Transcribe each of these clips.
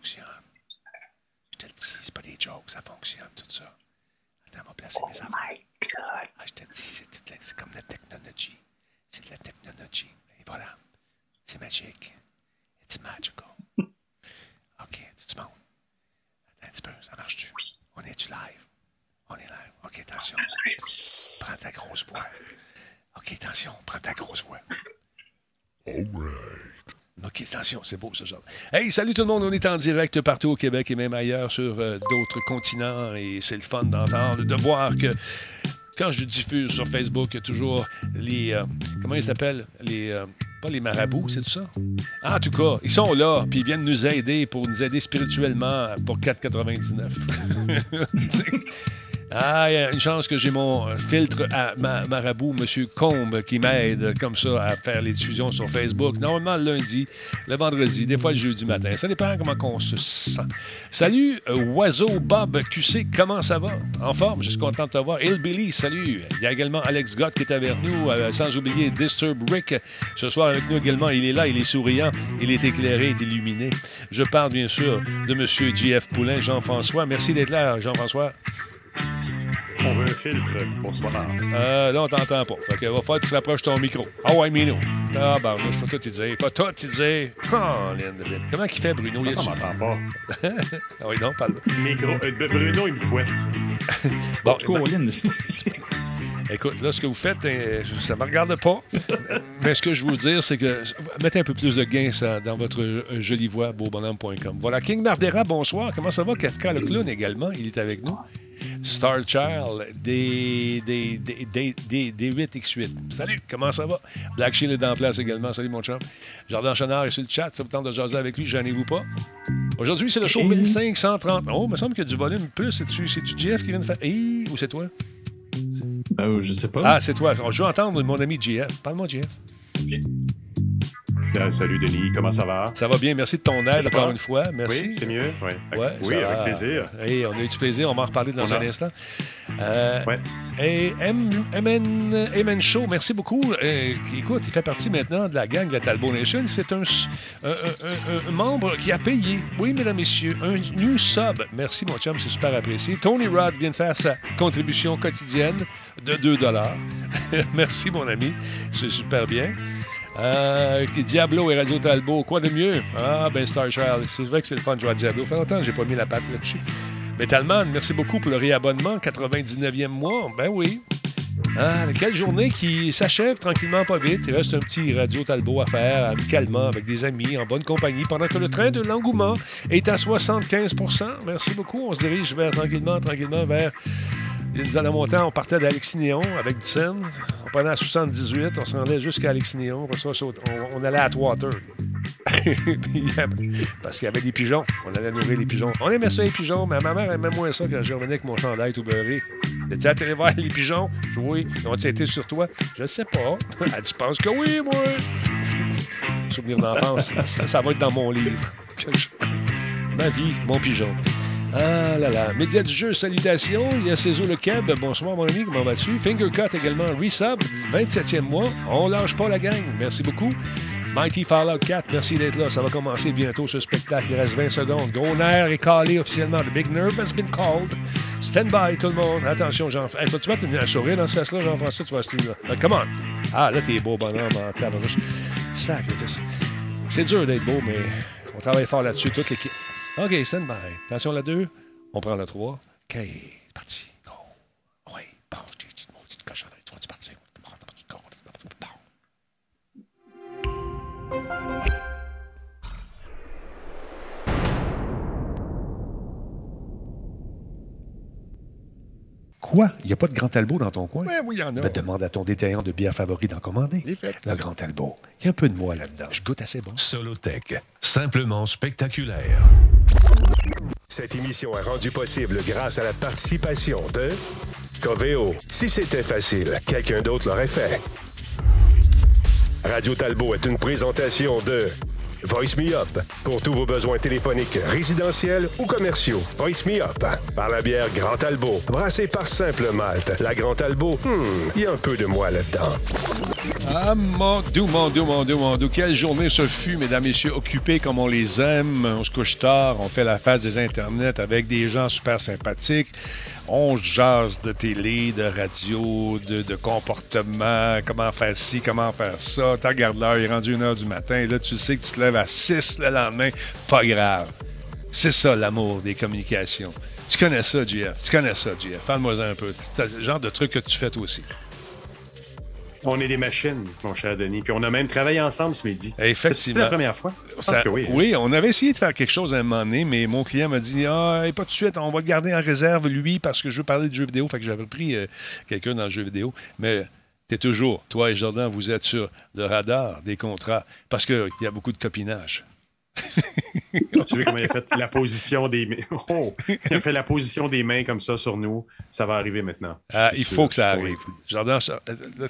fonctionne. Je te le dis, c'est pas des jokes, ça fonctionne, tout ça. Attends, on va placer mes affaires. Ah, je te dis, c'est, comme la technologie. C'est de la technologie. Et voilà. C'est magique. It's magical. OK, tu montes. Attends un petit peu, ça marche-tu? On est-tu live? On est live. OK, attention. Prends ta grosse voix. OK, attention, prends ta grosse voix. All right. OK, attention, c'est beau ce genre. Hey, salut tout le monde, on est en direct partout au Québec et même ailleurs sur euh, d'autres continents et c'est le fun d'entendre, de voir que quand je diffuse sur Facebook, il y a toujours les. euh, comment ils s'appellent? Les. euh, pas les marabouts, c'est tout ça? Ah, en tout cas, ils sont là, puis ils viennent nous aider pour nous aider spirituellement pour 4,99. Ah, il y a une chance que j'ai mon euh, filtre à ma- marabout, M. Combe, qui m'aide comme ça à faire les diffusions sur Facebook. Normalement, le lundi, le vendredi, des fois le jeudi matin. Ça dépend comment on se sent. Salut, euh, Oiseau Bob QC, comment ça va? En forme, je suis content de te voir. Hillbilly, salut. Il y a également Alex Gott qui est avec nous, euh, sans oublier Disturb Rick. Ce soir avec nous également, il est là, il est souriant, il est éclairé, il est illuminé. Je parle bien sûr de M. JF Poulain, Jean-François. Merci d'être là, Jean-François. On veut un filtre. Bonsoir. Euh, là, on t'entend pas. Fait que va falloir que tu rapproches ton micro. Ah ouais, Mino. Ah, bah, je vais tout te dire. Faut tout te dire. Oh, Lynn, Lynn. Comment qu'il fait, Bruno? A-tu- m'entend pas. ah oui, non, parle. Micro. euh, Bruno, il me fouette. Bon, Colin. ben, écoute, là, ce que vous faites, euh, ça me regarde pas. Mais ce que je veux vous dire, c'est que mettez un peu plus de gain ça, dans votre jolie voix, beaubonhomme.com. Voilà, King Mardera, bonsoir. Comment ça va? Kafka le clown également, il est avec nous. Star Child, des, des, des, des, des, des 8X8. Salut, comment ça va? Black Shield est en place également. Salut, mon chum. Jardin Chenard est sur le chat. Ça vous tente de jaser avec lui, gênez-vous pas. Aujourd'hui, c'est le show 1530. Oh, il me semble qu'il y a du volume plus. C'est-tu, c'est-tu JF qui vient de faire. Hey, ou c'est toi? Euh, je sais pas. Ah, c'est toi. Je veux entendre mon ami JF. Parle-moi, JF. Salut Denis, comment ça va? Ça va bien. Merci de ton aide encore une fois. Merci. Oui, c'est mieux. Ouais. Ouais, oui, avec va. plaisir. Hey, on a eu du plaisir. On va en reparler dans On un a. instant. Euh, Ouais. Et MN, MN Show, merci beaucoup. Euh, écoute, il fait partie maintenant de la gang de la Talbot Nation. C'est un, s- un- un- un- un membre qui a payé, oui, mesdames, messieurs, un new sub. Merci, mon chum, c'est super apprécié. Tony Rod vient de faire sa contribution quotidienne de 2 Merci, mon ami. C'est super bien. Euh, Diablo et Radio Talbot, quoi de mieux? Ah, ben Star Child, c'est vrai que c'est le fun de jouer à Diablo. Ça fait longtemps que j'ai pas mis la patte là-dessus. Metalman, merci beaucoup pour le réabonnement, 99e mois. Ben oui. Ah, quelle journée qui s'achève tranquillement, pas vite. Il reste un petit Radio Talbot à faire amicalement avec des amis, en bonne compagnie, pendant que le train de l'engouement est à 75% Merci beaucoup. On se dirige vers, tranquillement, tranquillement vers. Dans le montant, on partait d'Alexis Néon avec Dixon. Prenait à 78, on se rendait jusqu'à ça, on, on allait à Atwater. Parce qu'il y avait des pigeons. On allait nourrir les pigeons. On aimait ça, les pigeons, mais ma mère aimait moins ça quand je revenais avec mon chandail tout beurré. Elle dit, allé voir les pigeons? Oui. Ils ont été sur toi? Je ne sais pas. Elle dit, pense que oui, moi. Souvenir d'enfance, ça, va être dans mon livre. Ma vie, mon pigeon. Ah là là. Média du jeu, salutations. Il y a Cézo Le Keb. Bonsoir, mon ami. Comment vas-tu? Fingercut également. Resub, 27e mois. On lâche pas la gang. Merci beaucoup. Mighty Fallout 4, merci d'être là. Ça va commencer bientôt ce spectacle. Il reste 20 secondes. Gros nerf est calé officiellement. The big nerve has been called. Stand by, tout le monde. Attention, Jean-François. Tu vas te un sourire dans ce face-là, Jean-François? Tu vas se là. Come on. Ah, là, t'es beau, bonhomme, en tabarnouche. Sacrifice. C'est dur d'être beau, mais on travaille fort là-dessus, toute l'équipe. OK, stand by. Attention, la 2. On prend la 3. OK, parti. Quoi? Il n'y a pas de Grand Talbot dans ton coin? Ben oui, il y en a. Ben, demande à ton détaillant de bière favori d'en commander. Le Grand Talbot. Il y a un peu de moi là-dedans. Je goûte assez bon. Solotech, simplement spectaculaire. Cette émission est rendue possible grâce à la participation de Coveo. Si c'était facile, quelqu'un d'autre l'aurait fait. Radio Talbot est une présentation de Voice Me Up pour tous vos besoins téléphoniques résidentiels ou commerciaux. Voice Me Up par la bière Grand Talbot, brassée par Simple Malte. La Grand hmm, il y a un peu de moi là-dedans. Ah, mon Dieu, mon Dieu, mon. Quelle journée ce fut, mesdames, messieurs, occupés comme on les aime. On se couche tard, on fait la face des internets avec des gens super sympathiques. On jase de télé, de radio, de, comportement, comment faire ci, comment faire ça? Tu regardes l'heure, il est rendu 1 heure du matin. Là, tu sais que tu te lèves à 6 le lendemain. Pas grave. C'est ça, l'amour des communications. Tu connais ça, JF. Tu connais ça, JF. Parle-moi un peu. C'est le genre de truc que tu fais toi aussi. On est des machines, mon cher Denis. Puis on a même travaillé ensemble ce midi. Effectivement. C'est la première fois? Je pense Ça- que oui. hein. oui, on avait essayé de faire quelque chose à un moment donné, mais mon client m'a dit Ah, hey, pas tout de suite, on va le garder en réserve, lui, parce que je veux parler de jeux vidéo. Fait que j'avais pris euh, quelqu'un dans le jeu vidéo. Mais tu es toujours, toi et Jordan, vous êtes sur le radar des contrats parce qu'il y a beaucoup de copinage. Tu vois comment il a fait la position des mains? Oh! Il a fait la position des mains comme ça sur nous. Ça va arriver maintenant. Ah, il sûr, faut que ça arrive.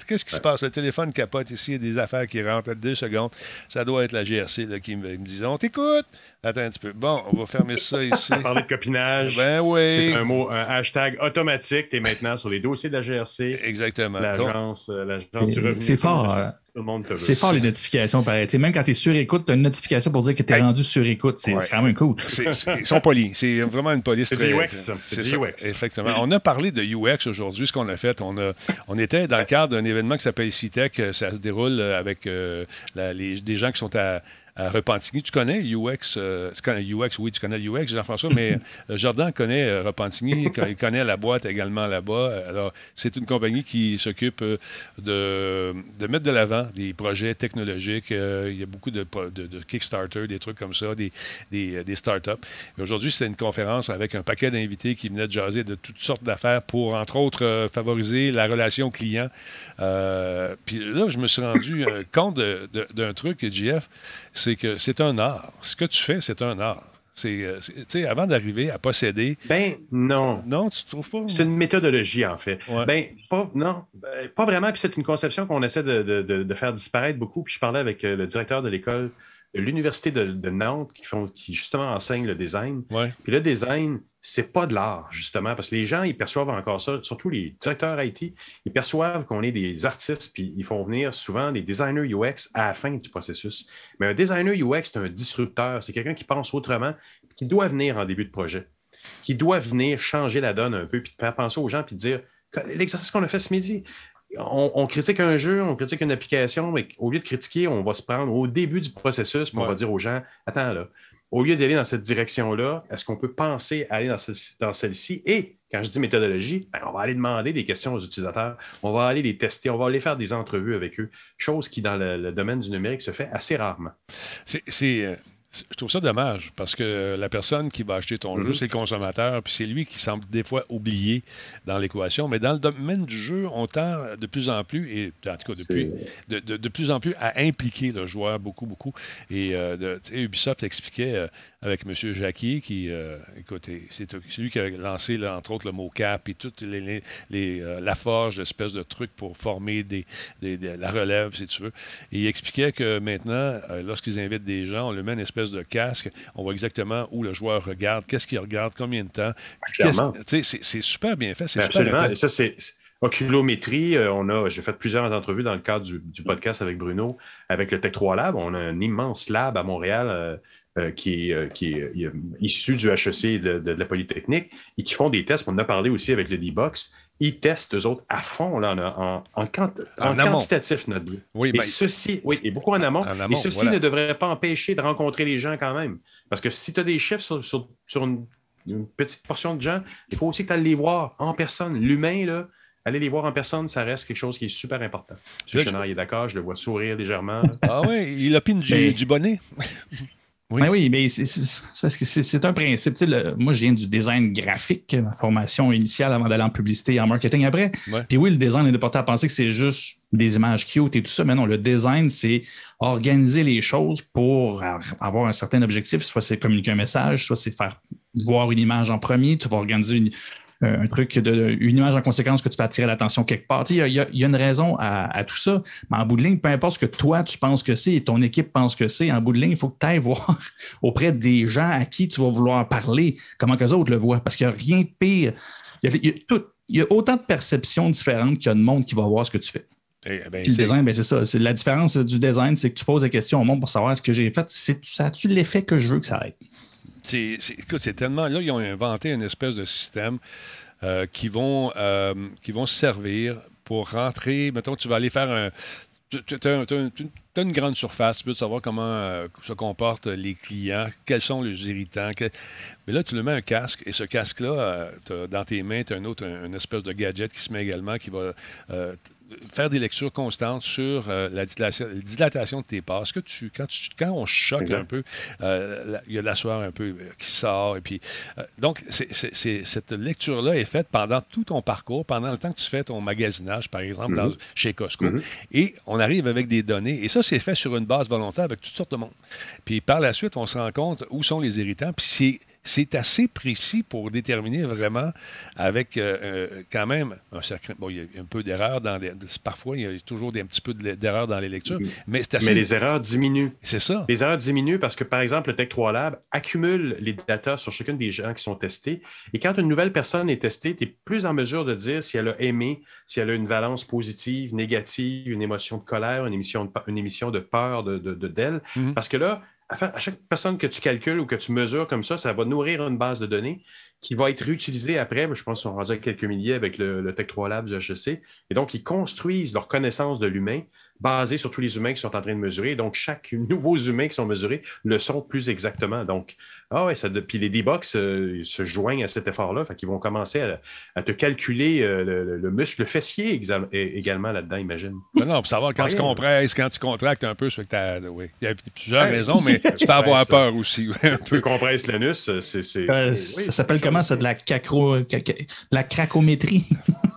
qu'est-ce qui se passe? Le téléphone capote ici, il y a des affaires qui rentrent à deux secondes. Ça doit être la GRC là, qui me, me dit On t'écoute. Attends un petit peu. Bon, on va fermer ça ici. Parler de copinage. ben oui. C'est un mot, un hashtag automatique. Tu es maintenant sur les dossiers de la GRC, Exactement. l'agence euh, l'agence C'est- du revenu. c'est fort, le monde te veut. C'est fort les notifications, pareil. Tu sais, même quand tu es sur écoute, tu as une notification pour dire que tu es Hey. rendu sur écoute. C'est Ouais. quand même cool. Ils sont polis. C'est vraiment une police C'est très. UX. C'est UX. Effectivement. On a parlé de UX aujourd'hui. Ce qu'on a fait, on, a, on était dans le cadre d'un événement qui s'appelle CITEC. Euh, Ça se déroule euh, avec euh, la- les, des gens qui sont à, à Repentigny. Tu connais UX, euh, tu connais UX, oui, tu connais UX, Jean-François, mais euh, Jordan connaît euh, Repentigny, il connaît la boîte également là-bas. Alors, c'est une compagnie qui s'occupe de, de mettre de l'avant des projets technologiques. Euh, il y a beaucoup de, pro- de, de Kickstarter, des trucs comme ça, des, des, des startups. Aujourd'hui, c'était une conférence avec un paquet d'invités qui venaient de jaser de toutes sortes d'affaires pour, entre autres, favoriser la relation client. Puis là, je me suis rendu compte d'un truc, JF, c'est que c'est un art. Ce que tu fais, c'est un art. C'est, euh, c'est- tu sais, avant d'arriver à posséder. Ben, non. Non, tu trouves pas? C'est une méthodologie, en fait. Ouais. Ben, pas, non, ben, pas vraiment. Puis c'est une conception qu'on essaie de, de- de- faire disparaître beaucoup. Puis je parlais avec euh, le directeur de l'école de l'Université de, de Nantes qui, font, qui justement enseigne le design. Ouais. Puis le design, c'est pas de l'art, justement, parce que les gens, ils perçoivent encore ça, surtout les directeurs IT, ils perçoivent qu'on est des artistes, puis ils font venir souvent des designers UX à la fin du processus. Mais un designer UX, c'est un disrupteur, c'est quelqu'un qui pense autrement, qui doit venir en début de projet, qui doit venir changer la donne un peu, puis faire penser aux gens, puis dire l'exercice qu'on a fait ce midi. On, on critique un jeu, on critique une application, mais au lieu de critiquer, on va se prendre au début du processus, puis on va dire aux gens Attends, là, au lieu d'aller dans cette direction-là, est-ce qu'on peut penser aller dans, celle- dans celle-ci? Et quand je dis méthodologie, ben, on va aller demander des questions aux utilisateurs, on va aller les tester, on va aller faire des entrevues avec eux, chose qui, dans le, le domaine du numérique, se fait assez rarement. C'est, euh, je trouve ça dommage parce que la personne qui va acheter ton Mhm. jeu, c'est le consommateur, puis c'est lui qui semble des fois oublié dans l'équation. Mais dans le domaine du jeu, on tend de plus en plus, et en tout cas depuis, de, de- de plus en plus à impliquer le joueur beaucoup, beaucoup. Et euh, de- Ubisoft expliquait euh, avec M. Jacquier, qui, euh, écoutez, c'est lui qui a lancé, là, entre autres, le mot cap et toute les, euh, la forge, l'espèce de truc pour former des, des- des- la relève, si tu veux. Et il expliquait que maintenant, euh, lorsqu'ils invitent des gens, on leur met une espèce de casque, on voit exactement où le joueur regarde, qu'est-ce qu'il regarde, combien de temps. C'est super bien fait, c'est Ben, super Absolument. Et ça, c'est oculométrie. on a, j'ai fait plusieurs entrevues dans le cadre du, du podcast avec Bruno, avec le Tech 3 Lab. On a un immense lab à Montréal euh, qui est, euh, qui est euh, issu du HEC et de, de- de la Polytechnique et qui font des tests. On en a parlé aussi avec le D-Box. Ils testent, eux autres, à fond, là, en, en, en quant- En en amont. quantitatif, notre but. Oui, Et ben, ceci, oui, et beaucoup en amont. En amont, et ceci voilà. ne devrait pas empêcher de rencontrer les gens quand même. Parce que si tu as des chiffres sur, sur- sur une, une petite portion de gens, il faut aussi que tu ailles les voir en personne. L'humain, là, aller les voir en personne, ça reste quelque chose qui est super important. M. Chenard il est d'accord, je le vois sourire légèrement. Ah oui, il opine du, Mais- du bonnet. Oui. Oui, oui mais c'est- parce que c'est- un principe. Tu sais, le- moi, je viens du design graphique, ma formation initiale avant d'aller en publicité et en marketing après. Ouais. Puis oui, le design est porté à penser que c'est juste des images cute et tout ça, mais non, le design, c'est organiser les choses pour avoir un certain objectif. Soit c'est communiquer un message, soit c'est faire voir une image en premier. Tu vas organiser une- un truc, de, une image en conséquence que tu vas attirer l'attention quelque part. Il y, a- il y a une raison à, à tout ça. Mais en bout de ligne, peu importe ce que toi, tu penses que c'est et ton équipe pense que c'est, en bout de ligne, il faut que tu ailles voir auprès des gens à qui tu vas vouloir parler, comment que les autres le voient. Parce qu'il n'y a rien de pire. Il y a, y autant de perceptions différentes qu'il y a de monde qui va voir ce que tu fais. Eh, ben, Puis le design, ben, c'est ça. La différence du design, c'est que tu poses des questions au monde pour savoir ce que j'ai fait. Ça a-tu l'effet que je veux que ça ait? C'est, c'est- tellement. Là, ils ont inventé une espèce de système euh, qui, vont, euh, qui vont servir pour rentrer. Mettons, tu vas aller faire un. Tu as une grande surface, tu veux savoir comment euh, se comportent les clients, quels sont les irritants. Mais là, tu lui mets un casque et ce casque-là, dans tes mains, tu as un autre, un- une espèce de gadget qui se met également qui va faire des lectures constantes sur euh, la, dilatation, la dilatation de tes pas. Est-ce que tu, quand, tu, quand on choque Exact. un peu, euh, il y a de la sueur un peu euh, qui sort. Et puis, euh, donc, cette lecture-là est faite pendant tout ton parcours, pendant le temps que tu fais ton magasinage, par exemple, dans- chez Costco. Mhm. Et on arrive avec des données. Et ça, c'est fait sur une base volontaire avec toutes sortes de monde. Puis par la suite, on se rend compte où sont les irritants. Puis c'est c'est assez précis pour déterminer vraiment avec euh, euh, quand même un certain... Bon, il y a un peu d'erreur dans les... Parfois, il y a toujours des, un petit peu de- d'erreur dans les lectures, mais c'est assez... Mais les erreurs diminuent. C'est ça. Les erreurs diminuent parce que, par exemple, le Tech 3 Lab accumule les datas sur chacune des gens qui sont testés. Et quand une nouvelle personne est testée, tu es plus en mesure de dire si elle a aimé, si elle a une valence positive, négative, une émotion de colère, une émission de, une émission de peur de, de- de- d'elle. Mhm. Parce que là, à chaque personne que tu calcules ou que tu mesures comme ça, ça va nourrir une base de données qui va être réutilisée après. Je pense qu'ils sont rendus à quelques milliers avec le, le Tech 3 Lab du HEC. Et donc, ils construisent leur connaissance de l'humain basée sur tous les humains qui sont en train de mesurer. Donc, chaque nouveau humain qui sont mesurés le sont plus exactement. Donc, ah ouais, ça, puis les D-Box euh, se joignent à cet effort-là. Fait qu'ils vont commencer à, à te calculer euh, le, le- le muscle fessier exa- également là-dedans, imagine. Non, non, pour savoir quand tu compresses, quand tu contractes un peu, c'est que oui. Il y a plusieurs Ouais. raisons, mais tu peux avoir peur aussi. ouais, un Tu peu. peux compresser l'anus, euh, c'est. c'est- Euh, c'est- oui, ça s'appelle c'est- comment ça? De la, cacro, de cracométrie?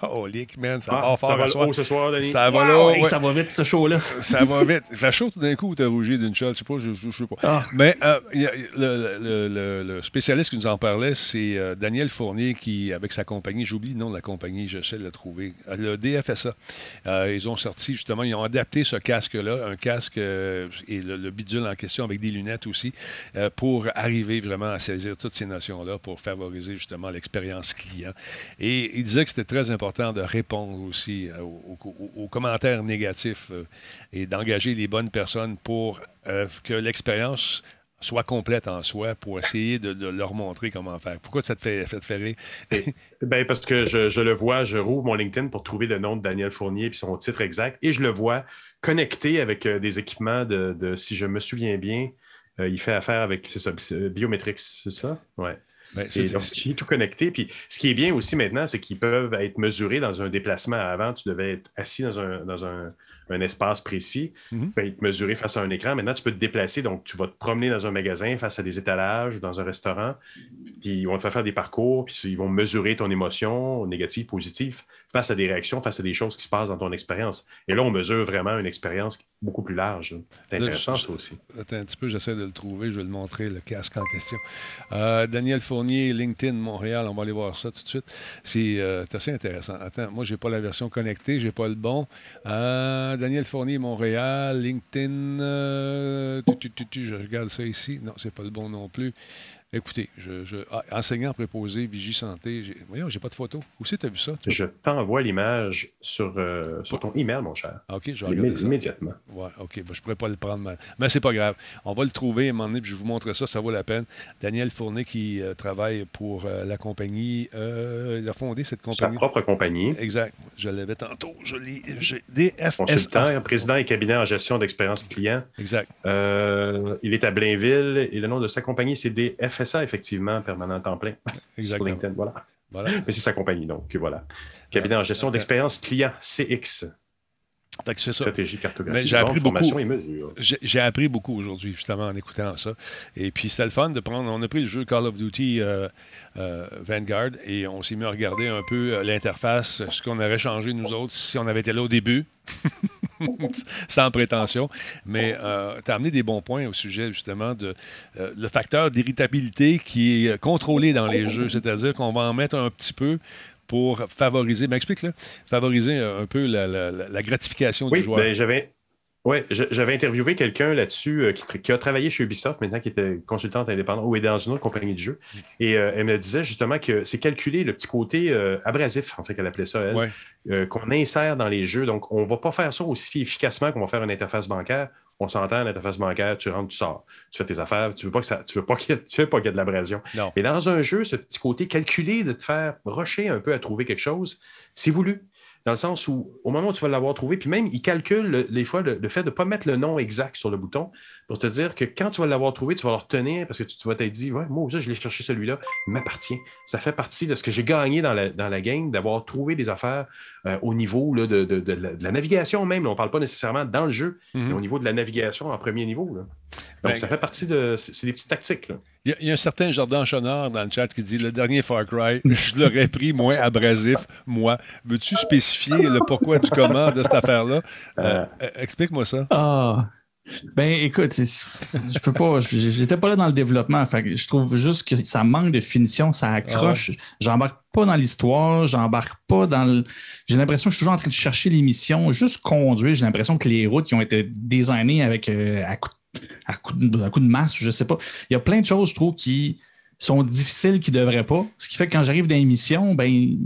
Colique, man, ça Ah, part fort ça à va soir. haut ce soir, Denis. Ça va Wow, ouais. Ça va vite, ce show-là. Ça va vite. Il fait chaud tout d'un coup ou t'as rougi d'une shot, je sais pas, je, je- je sais pas. Ah. Mais euh, il y a- le, le- le- le spécialiste qui nous en parlait, c'est euh, Daniel Fournier qui, avec sa compagnie, j'oublie le nom de la compagnie, j'essaie de le trouver, euh, le DFSA. Euh, ils ont sorti justement, ils ont adapté ce casque-là, un casque euh, et le, le bidule en question avec des lunettes aussi, euh, pour arriver vraiment à saisir toutes ces notions-là, pour favoriser justement l'expérience client. Et il disait que c'était très important de répondre aussi euh, aux, commentaires négatifs euh, et d'engager les bonnes personnes pour euh, que l'expérience soit complète en soi pour essayer de, leur montrer comment faire. Pourquoi ça te fait, te fait rire? Ben, parce que je, le vois, je rouvre mon LinkedIn pour trouver le nom de Daniel Fournier et son titre exact, et je le vois connecté avec des équipements de, si je me souviens bien, il fait affaire avec, c'est ça, Biometrix, c'est ça? Ouais. Ben, c'est- donc, tout connecté. Puis, ce qui est bien aussi maintenant, c'est qu'ils peuvent être mesurés dans un déplacement. Avant, tu devais être assis dans un, dans un, un espace précis, Mhm. puis être mesuré face à un écran. Maintenant, tu peux te déplacer. Donc, tu vas te promener dans un magasin face à des étalages ou dans un restaurant. Puis, ils vont te faire faire des parcours. Puis, ils vont mesurer ton émotion, négative, positive, face à des réactions, face à des choses qui se passent dans ton expérience. Et là, on mesure vraiment une expérience beaucoup plus large. C'est Là, intéressant, je- ça aussi. Attends un petit peu, j'essaie de le trouver. Je vais le montrer, le casque en question. Euh, Daniel Fournier, LinkedIn, Montréal. On va aller voir ça tout de suite. C'est euh, assez intéressant. Attends, moi, j'ai pas la version connectée, j'ai pas le bon. Euh, Daniel Fournier, Montréal, LinkedIn. tu, tu, tu, tu, je regarde ça ici. Non, c'est pas le bon non plus. Écoutez, je, je- ah, enseignant préposé, Vigie Santé. Voyons, j'ai pas de photo. Où c'est tu as vu ça? Je t'envoie l'image sur, euh, sur ton email, mon cher. Ah, OK, je vais regarder Immé- ça. Immédiatement. Ouais, OK. Ben, je pourrais pas le prendre. Mais, mais c'est pas grave. On va le trouver à un moment donné, puis je vous montrer ça. Ça vaut la peine. Daniel Fournier qui euh, travaille pour euh, la compagnie. euh, il a fondé cette Sa compagnie. propre compagnie. Exact. Je l'avais tantôt. Je l'ai. Consultant, DFSA. président et cabinet en gestion d'expérience client. Exact. Il est à Blainville et le nom de sa compagnie, c'est DFSA, effectivement, permanent temps plein. Sur Exactement. LinkedIn, voilà. Voilà. Mais c'est sa compagnie, donc voilà. Cabinet en gestion d'expérience client, CX, c'est ça. stratégie, cartographie, Mais j'ai appris beaucoup. et mesure. J'ai j'ai appris beaucoup aujourd'hui, justement, en écoutant ça. Et puis, c'était le fun de prendre. On a pris le jeu Call of Duty euh, euh, Vanguard et on s'est mis à regarder un peu euh, l'interface, ce qu'on aurait changé, nous autres, si on avait été là au début. Sans prétention. Mais tu as amené des bons points au sujet, justement, de euh, le facteur d'irritabilité qui est euh, contrôlé dans les jeux. C'est-à-dire qu'on va en mettre un petit peu pour favoriser, ben explique-le, favoriser un peu la, la- la- la gratification Oui, du joueur. ben, j'avais. Oui, j'avais interviewé quelqu'un là-dessus euh, qui, qui, a travaillé chez Ubisoft maintenant, qui était consultante indépendante ou est dans une autre compagnie de jeu. Et euh, elle me disait justement que c'est calculé le petit côté euh, abrasif, en fait, qu'elle appelait ça, elle, qu'on insère dans les jeux. Donc, on ne va pas faire ça aussi efficacement qu'on va faire une interface bancaire. On s'entend, l'interface bancaire, tu rentres, tu sors. Tu fais tes affaires, tu ne veux pas que ça, tu veux pas qu'il y, ait, pas qu'il y ait de l'abrasion. Mais dans un jeu, ce petit côté calculé de te faire rusher un peu à trouver quelque chose, c'est voulu dans le sens où, au moment où tu vas l'avoir trouvé, puis même, il calcule des fois le, fait de ne pas mettre le nom exact sur le bouton pour te dire que quand tu vas l'avoir trouvé, tu vas le retenir parce que tu, vas t'être dit, ouais, moi, je l'ai cherché celui-là, il m'appartient. Ça fait partie de ce que j'ai gagné dans la, dans la game, d'avoir trouvé des affaires euh, au niveau de, de, la, navigation même. on ne parle pas nécessairement dans le jeu, mais mhm. au niveau de la navigation en premier niveau. Donc, ben, ça fait partie de. C'est des petites tactiques. Il y, a un certain Jordan Chonard dans le chat qui dit le dernier Far Cry, je l'aurais pris moins abrasif, moi. Veux-tu spécifier le pourquoi du comment de cette affaire-là? Euh, euh, explique-moi ça. Ah. Ben, écoute, je peux pas, je n'étais pas là dans le développement. je trouve juste que ça manque de finition, ça accroche. Ah j'embarque pas dans l'histoire, j'embarque pas dans le. J'ai l'impression que je suis toujours en train de chercher l'émission, juste conduire. J'ai l'impression que les routes qui ont été designées avec euh, à, coup, de, à, coup de, masse, je sais pas. Il y a plein de choses, je trouve, qui sont difficiles, qui ne devraient pas. Ce qui fait que quand j'arrive dans l'émission, ben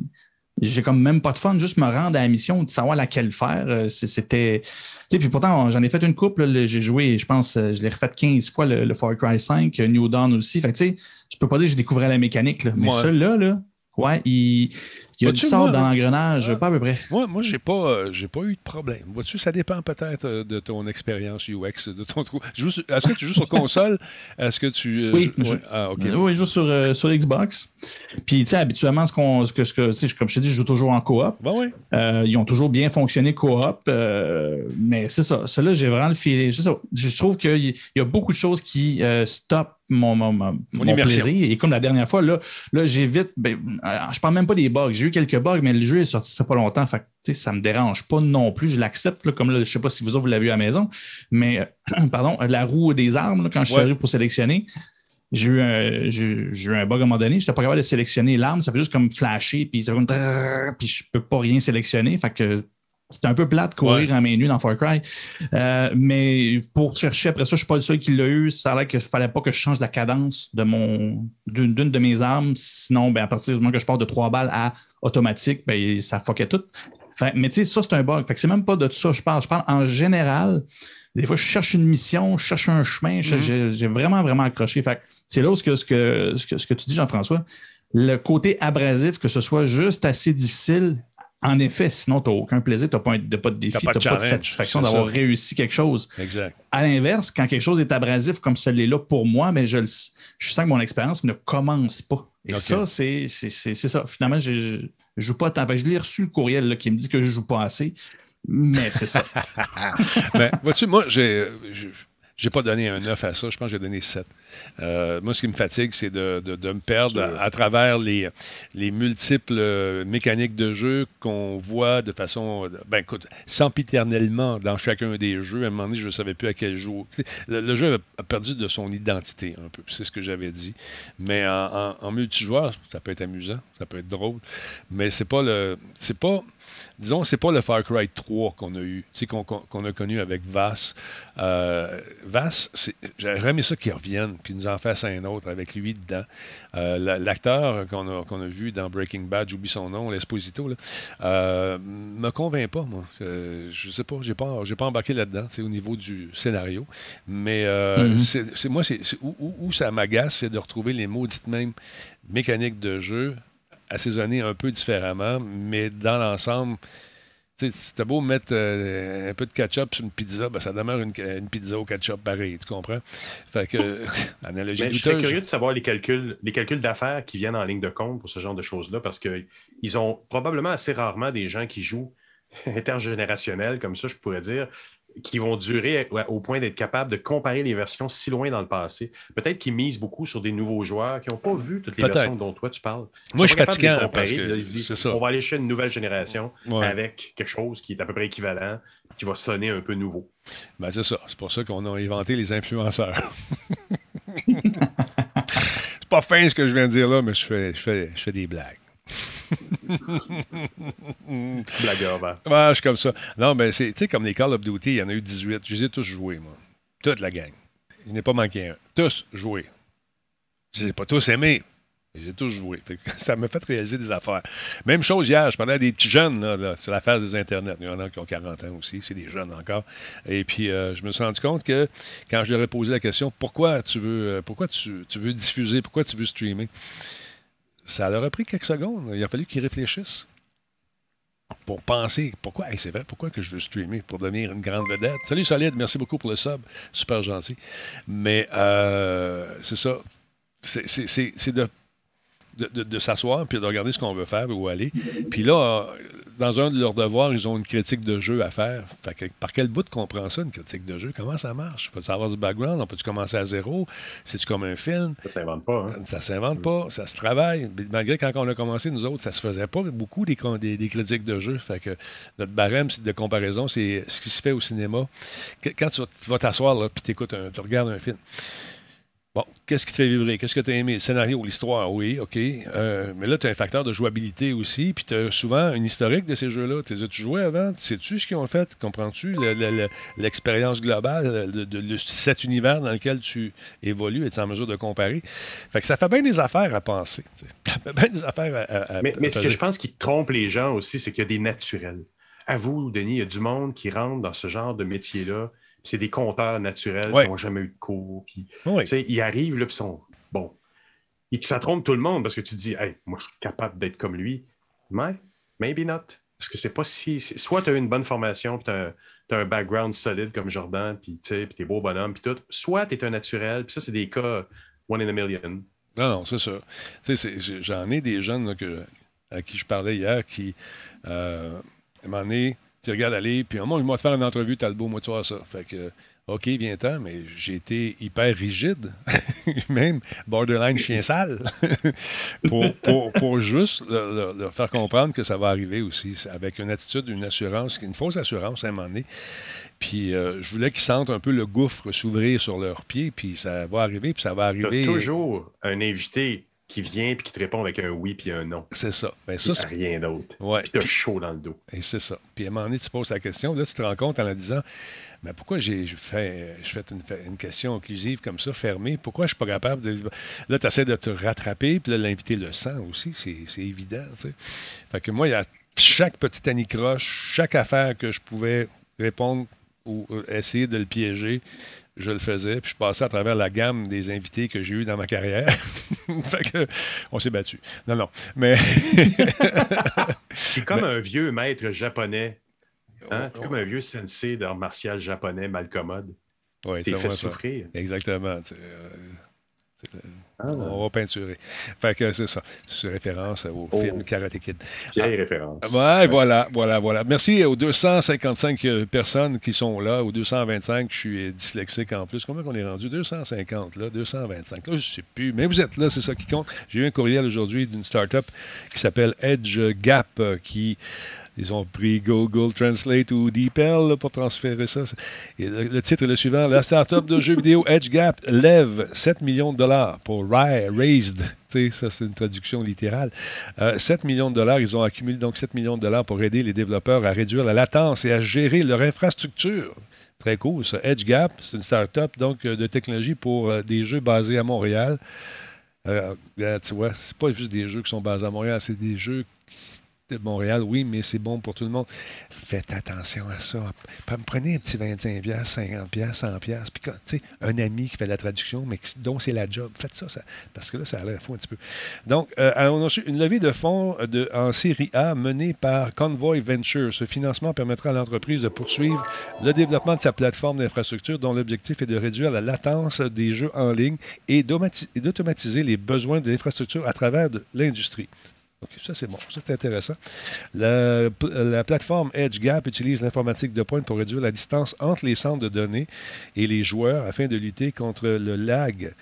j'ai comme même pas de fun, juste me rendre à la mission, de savoir laquelle faire. Euh, c'était. Puis pourtant, j'en ai fait une couple. J'ai joué, je pense, euh, je l'ai refait 15 fois le, Far Cry 5, New Dawn aussi. Fait tu sais, je peux pas dire que j'ai découvert la mécanique. Là. Mais celui-là, là, Ouais, il, y a du sort dans l'engrenage, ah. pas à peu près. Moi, moi j'ai pas, euh, j'ai pas eu de problème. Vois-tu, ça dépend peut-être euh, de ton expérience UX, de ton Est-ce que tu joues sur console? Est-ce que tu. Euh, oui, je... Ah, oui, je joue sur, sur Xbox. Puis, tu sais, habituellement, ce, qu'on, ce que, ce que comme je t'ai dit, je joue toujours en coop. Ben oui. ils ont toujours bien fonctionné coop. mais c'est ça. Cela, j'ai vraiment le feeling. Je trouve qu'il y a beaucoup de choses qui stoppent mon, mon, mon, plaisir. Et comme la dernière fois, là, là j'évite. Ben, euh, je parle même pas des bugs. J'ai eu quelques bugs, mais le jeu est sorti ça fait pas longtemps. Fait ça me dérange pas non plus. Je l'accepte. Comme là, je sais pas si vous autres, vous l'avez vu à la maison, mais euh, pardon, la roue des armes, quand je suis arrivé pour sélectionner, j'ai eu, un, j'ai, eu un bug à un moment donné. Je n'étais pas capable de sélectionner l'arme. Ça fait juste comme flasher, puis ça fait puis je peux pas rien sélectionner. Fait que c'est un peu plate de courir en main nue dans Far Cry. Euh, mais pour chercher après ça, je ne suis pas le seul qui l'a eu. Ça a l'air qu'il ne fallait pas que je change la cadence de mon d'une, de mes armes. Sinon, ben, à partir du moment que je pars de trois balles à automatique, ben, ça fuckait tout. mais tu sais, ça, c'est un bug. Fait que c'est même pas de ça que je parle. Je parle en général. Des fois, je cherche une mission, je cherche un chemin. Mm-hmm. J'ai, vraiment, vraiment accroché. Fait c'est là où ce que, ce, que, ce, que, ce que tu dis, Jean-François, le côté abrasif, que ce soit juste assez difficile en effet, sinon, tu n'as aucun plaisir, tu n'as pas, de, pas de défi, tu n'as pas, de satisfaction d'avoir réussi quelque chose. Exact. À l'inverse, quand quelque chose est abrasif comme celui-là pour moi, mais je, je sens que mon expérience ne commence pas. Et ça, c'est ça. Finalement, je ne joue pas tant. je l'ai reçu le courriel là, qui me dit que je ne joue pas assez. Mais c'est ça. ben, vois-tu, moi, j'ai j'ai pas donné un 9 à ça, je pense que j'ai donné 7. Euh, moi, ce qui me fatigue, c'est de, de, me perdre à, travers les, les multiples euh, mécaniques de jeu qu'on voit de façon, ben écoute, sempiternellement dans chacun des jeux. À un moment donné, je ne savais plus à quel jour. Le, jeu a perdu de son identité un peu, c'est ce que j'avais dit. Mais en, en, multijoueur, ça peut être amusant, ça peut être drôle, mais c'est pas le, c'est pas disons, c'est pas le Far Cry 3 qu'on a eu, qu'on a connu avec Vass. Euh, Vass, j'aurais aimé ça qu'il revienne, puis nous en fasse un autre avec lui dedans. Euh, l'acteur qu'on a, vu dans Breaking Bad, j'oublie son nom, l'Esposito, ne euh, me convainc pas, moi. Euh, je sais pas, j'ai pas, pas embarqué là-dedans, au niveau du scénario. Mais mm-hmm. c'est moi, c'est où, où, ça m'agace, c'est de retrouver les maudites mêmes mécaniques de jeu assaisonné un peu différemment, mais dans l'ensemble, c'était beau mettre euh, un peu de ketchup sur une pizza, ben, ça demeure une, pizza au ketchup pareil, tu comprends? Fait que, analogie Je suis curieux de savoir les calculs, les calculs d'affaires qui viennent en ligne de compte pour ce genre de choses-là, parce qu'ils ont probablement assez rarement des gens qui jouent intergénérationnels, comme ça, je pourrais dire, qui vont durer au point d'être capables de comparer les versions si loin dans le passé. Peut-être qu'ils misent beaucoup sur des nouveaux joueurs qui n'ont pas vu toutes les versions dont toi tu parles. Moi, je suis fatiguant parce que on va aller chez une nouvelle génération avec quelque chose qui est à peu près équivalent, qui va sonner un peu nouveau. Ben, c'est ça. C'est pour ça qu'on a inventé les influenceurs. c'est pas fin ce que je viens de dire là, mais je fais, je fais, je fais des blagues. Blagueur, ben. Je suis comme ça. Non, mais c'est, tu sais, comme les Call of Duty, il y en a eu 18. Je les ai tous joués, moi. Toute la gang. Il n'est pas manqué un. Tous joués. Je les ai pas tous aimés. J'ai tous joué. Ça m'a fait réaliser des affaires. Même chose hier, je parlais à des petits jeunes là, là, la phase des Internet. Il y en a qui ont 40 ans aussi, c'est des jeunes encore. Et puis, euh, je me suis rendu compte que quand je leur ai posé la question pourquoi tu veux, euh, pourquoi tu, tu veux diffuser, pourquoi tu veux streamer, ça leur a pris quelques secondes. Il a fallu qu'ils réfléchissent pour penser pourquoi, hey, c'est vrai, pourquoi que je veux streamer pour devenir une grande vedette? Salut Solide, merci beaucoup pour le sub, super gentil. Mais euh, c'est ça, c'est- de, de, de- de s'asseoir puis de regarder ce qu'on veut faire où aller. Puis là, dans un de leurs devoirs, ils ont une critique de jeu à faire. Fait que par quel bout qu'on prend ça, une critique de jeu? Comment ça marche? Faut savoir du background? On peut-tu commencer à zéro? C'est-tu comme un film? Ça s'invente pas. Hein? Ça s'invente pas, ça se travaille. Malgré quand on a commencé, nous autres, ça se faisait pas beaucoup des, con- des, des critiques de jeu. Fait que notre barème de comparaison, c'est ce qui se fait au cinéma. Quand tu vas- tu t'asseoir puis t'écoutes un- tu regardes un film. Bon, qu'est-ce qui te fait vibrer? Qu'est-ce que tu as aimé? Le scénario, l'histoire, oui, OK. Euh, mais là, tu as un facteur de jouabilité aussi, puis tu as souvent une historique de ces jeux-là. Tu as-tu joué avant? Sais-tu ce qu'ils ont fait? Comprends-tu le- le- le- l'expérience globale de, de- de cet univers dans lequel tu évolues? Es-tu en mesure de comparer? Fait que ça fait bien des affaires à penser. tu sais. Ça fait bien des affaires à, à- Mais, à mais ce que je pense qui trompe les gens aussi, c'est qu'il y a des naturels. À vous, Denis, il y a du monde qui rentre dans ce genre de métier-là. C'est des compteurs naturels Ouais. qui n'ont jamais eu de cours. Puis, sais, ils arrivent, là, puis sont bon. Et ça trompe tout le monde parce que tu te dis, hey, moi, je suis capable d'être comme lui. Mais, maybe not. Parce que c'est pas si. Soit tu as une bonne formation, puis tu as, un background solide comme Jordan, puis tu t'es beau bonhomme, puis tout. Soit tu es un naturel, puis ça, c'est des cas one in a million. Non, non, c'est ça. J'en ai des jeunes là, que, à qui je parlais hier qui, euh, à un moment donné, tu regardes aller, puis moi, je vais te faire une entrevue, Talbot, moi, tu vois ça. Fait que, OK, viens-t'en, mais j'ai été hyper rigide, même borderline chien sale, pour, pour, pour juste leur, faire comprendre que ça va arriver aussi, avec une attitude, une assurance, une fausse assurance à un moment donné. Puis euh, je voulais qu'ils sentent un peu le gouffre s'ouvrir sur leurs pieds, puis ça va arriver, puis ça va arriver. toujours un invité qui vient puis qui te répond avec un oui puis un non. C'est ça. Ben, ça, c'est rien d'autre. Ouais. Puis t'as chaud dans le dos. Et c'est ça. Puis à un moment donné, tu poses la question, là, tu te rends compte en la disant Mais pourquoi j'ai fait, je fais une, question inclusive comme ça, fermée? Pourquoi je suis pas capable de. Là, tu essaies de te rattraper, puis là, l'invité le sent aussi, c'est c'est évident, tu sais. Fait que moi, il y a chaque petite anicroche, chaque affaire que je pouvais répondre ou euh, essayer de le piéger, je le faisais, puis je passais à travers la gamme des invités que j'ai eu dans ma carrière. fait que, on s'est battu. Non, non. Mais. C'est comme un vieux maître japonais. Hein? C'est comme un vieux sensei d'art martial japonais mal commode. Ouais, T'es c'est fait souffrir. Exactement. Ah, on va peinturer. Fait que c'est ça. C'est référence au Oh. film Karate Kid. vieille référence. Ouais, voilà, voilà, voilà. Merci aux 255 euh, personnes qui sont là, aux 225. Je suis dyslexique en plus. Combien qu'on est rendu? 250, là, 225. Là, je sais plus. Mais vous êtes là, c'est ça qui compte. J'ai eu un courriel aujourd'hui d'une start-up qui s'appelle Edge Gap, euh, qui ils ont pris Google Translate ou DeepL pour transférer ça. Le, titre est le suivant. La start-up de jeux vidéo Edge Gap lève 7 millions de dollars pour Raised. Ça, c'est une traduction littérale. Euh, 7 millions de dollars. Ils ont accumulé donc 7 millions de dollars pour aider les développeurs à réduire la latence et à gérer leur infrastructure. Très cool, ça. Edge Gap, c'est une start-up donc, euh, de technologie pour euh, des jeux basés à Montréal. Euh, tu vois, c'est pas juste des jeux qui sont basés à Montréal, c'est des jeux de Montréal, oui, mais c'est bon pour tout le monde. Faites attention à ça. Prenez un petit 25$, 50$, 100$, puis quand- tu un ami qui fait la traduction, mais dont c'est la job. Faites ça, parce que là, ça a l'air fou un petit peu. Donc, euh, on a une levée de fonds de, en série A menée par Convoy Ventures. Ce financement permettra à l'entreprise de poursuivre le développement de sa plateforme d'infrastructure dont l'objectif est de réduire la latence des jeux en ligne et d'automati- et d'automatiser les besoins de l'infrastructure à travers l'industrie. Ça, c'est bon. C'est intéressant. La, la plateforme EdgeGap utilise l'informatique de pointe pour réduire la distance entre les centres de données et les joueurs afin de lutter contre le lag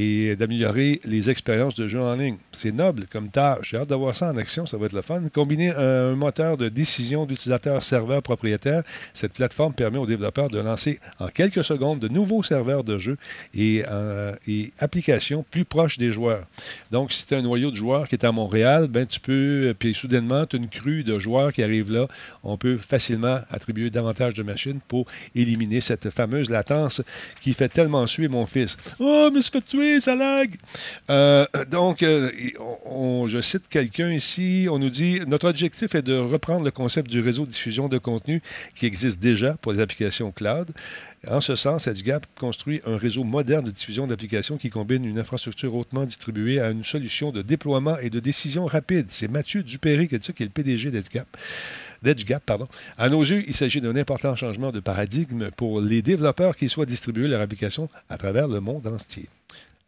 et d'améliorer les expériences de jeu en ligne. C'est noble comme tâche. J'ai hâte d'avoir ça en action, ça va être le fun. Combiner un moteur de décision d'utilisateur serveur propriétaire, cette plateforme permet aux développeurs de lancer en quelques secondes de nouveaux serveurs de jeu et, euh, applications plus proches des joueurs. Donc, si tu as un noyau de joueurs qui est à Montréal, ben, tu peux, puis soudainement, tu as une crue de joueurs qui arrivent là. On peut facilement attribuer davantage de machines pour éliminer cette fameuse latence qui fait tellement suer mon fils. Oh, mais se fait tuer, ça lag! Euh, donc, euh, je cite quelqu'un ici. On nous dit Notre objectif est de reprendre le concept du réseau de diffusion de contenu qui existe déjà pour les applications cloud. En ce sens, EdgeGap construit un réseau moderne de diffusion d'applications qui combine une infrastructure hautement distribuée à une solution de déploiement et de décision rapide. C'est Mathieu Dupéry qui, qui est le PDG d'EdgeGap. d'EdgeGap, pardon. À nos yeux, il s'agit d'un important changement de paradigme pour les développeurs qui souhaitent distribuer leur application à travers le monde entier.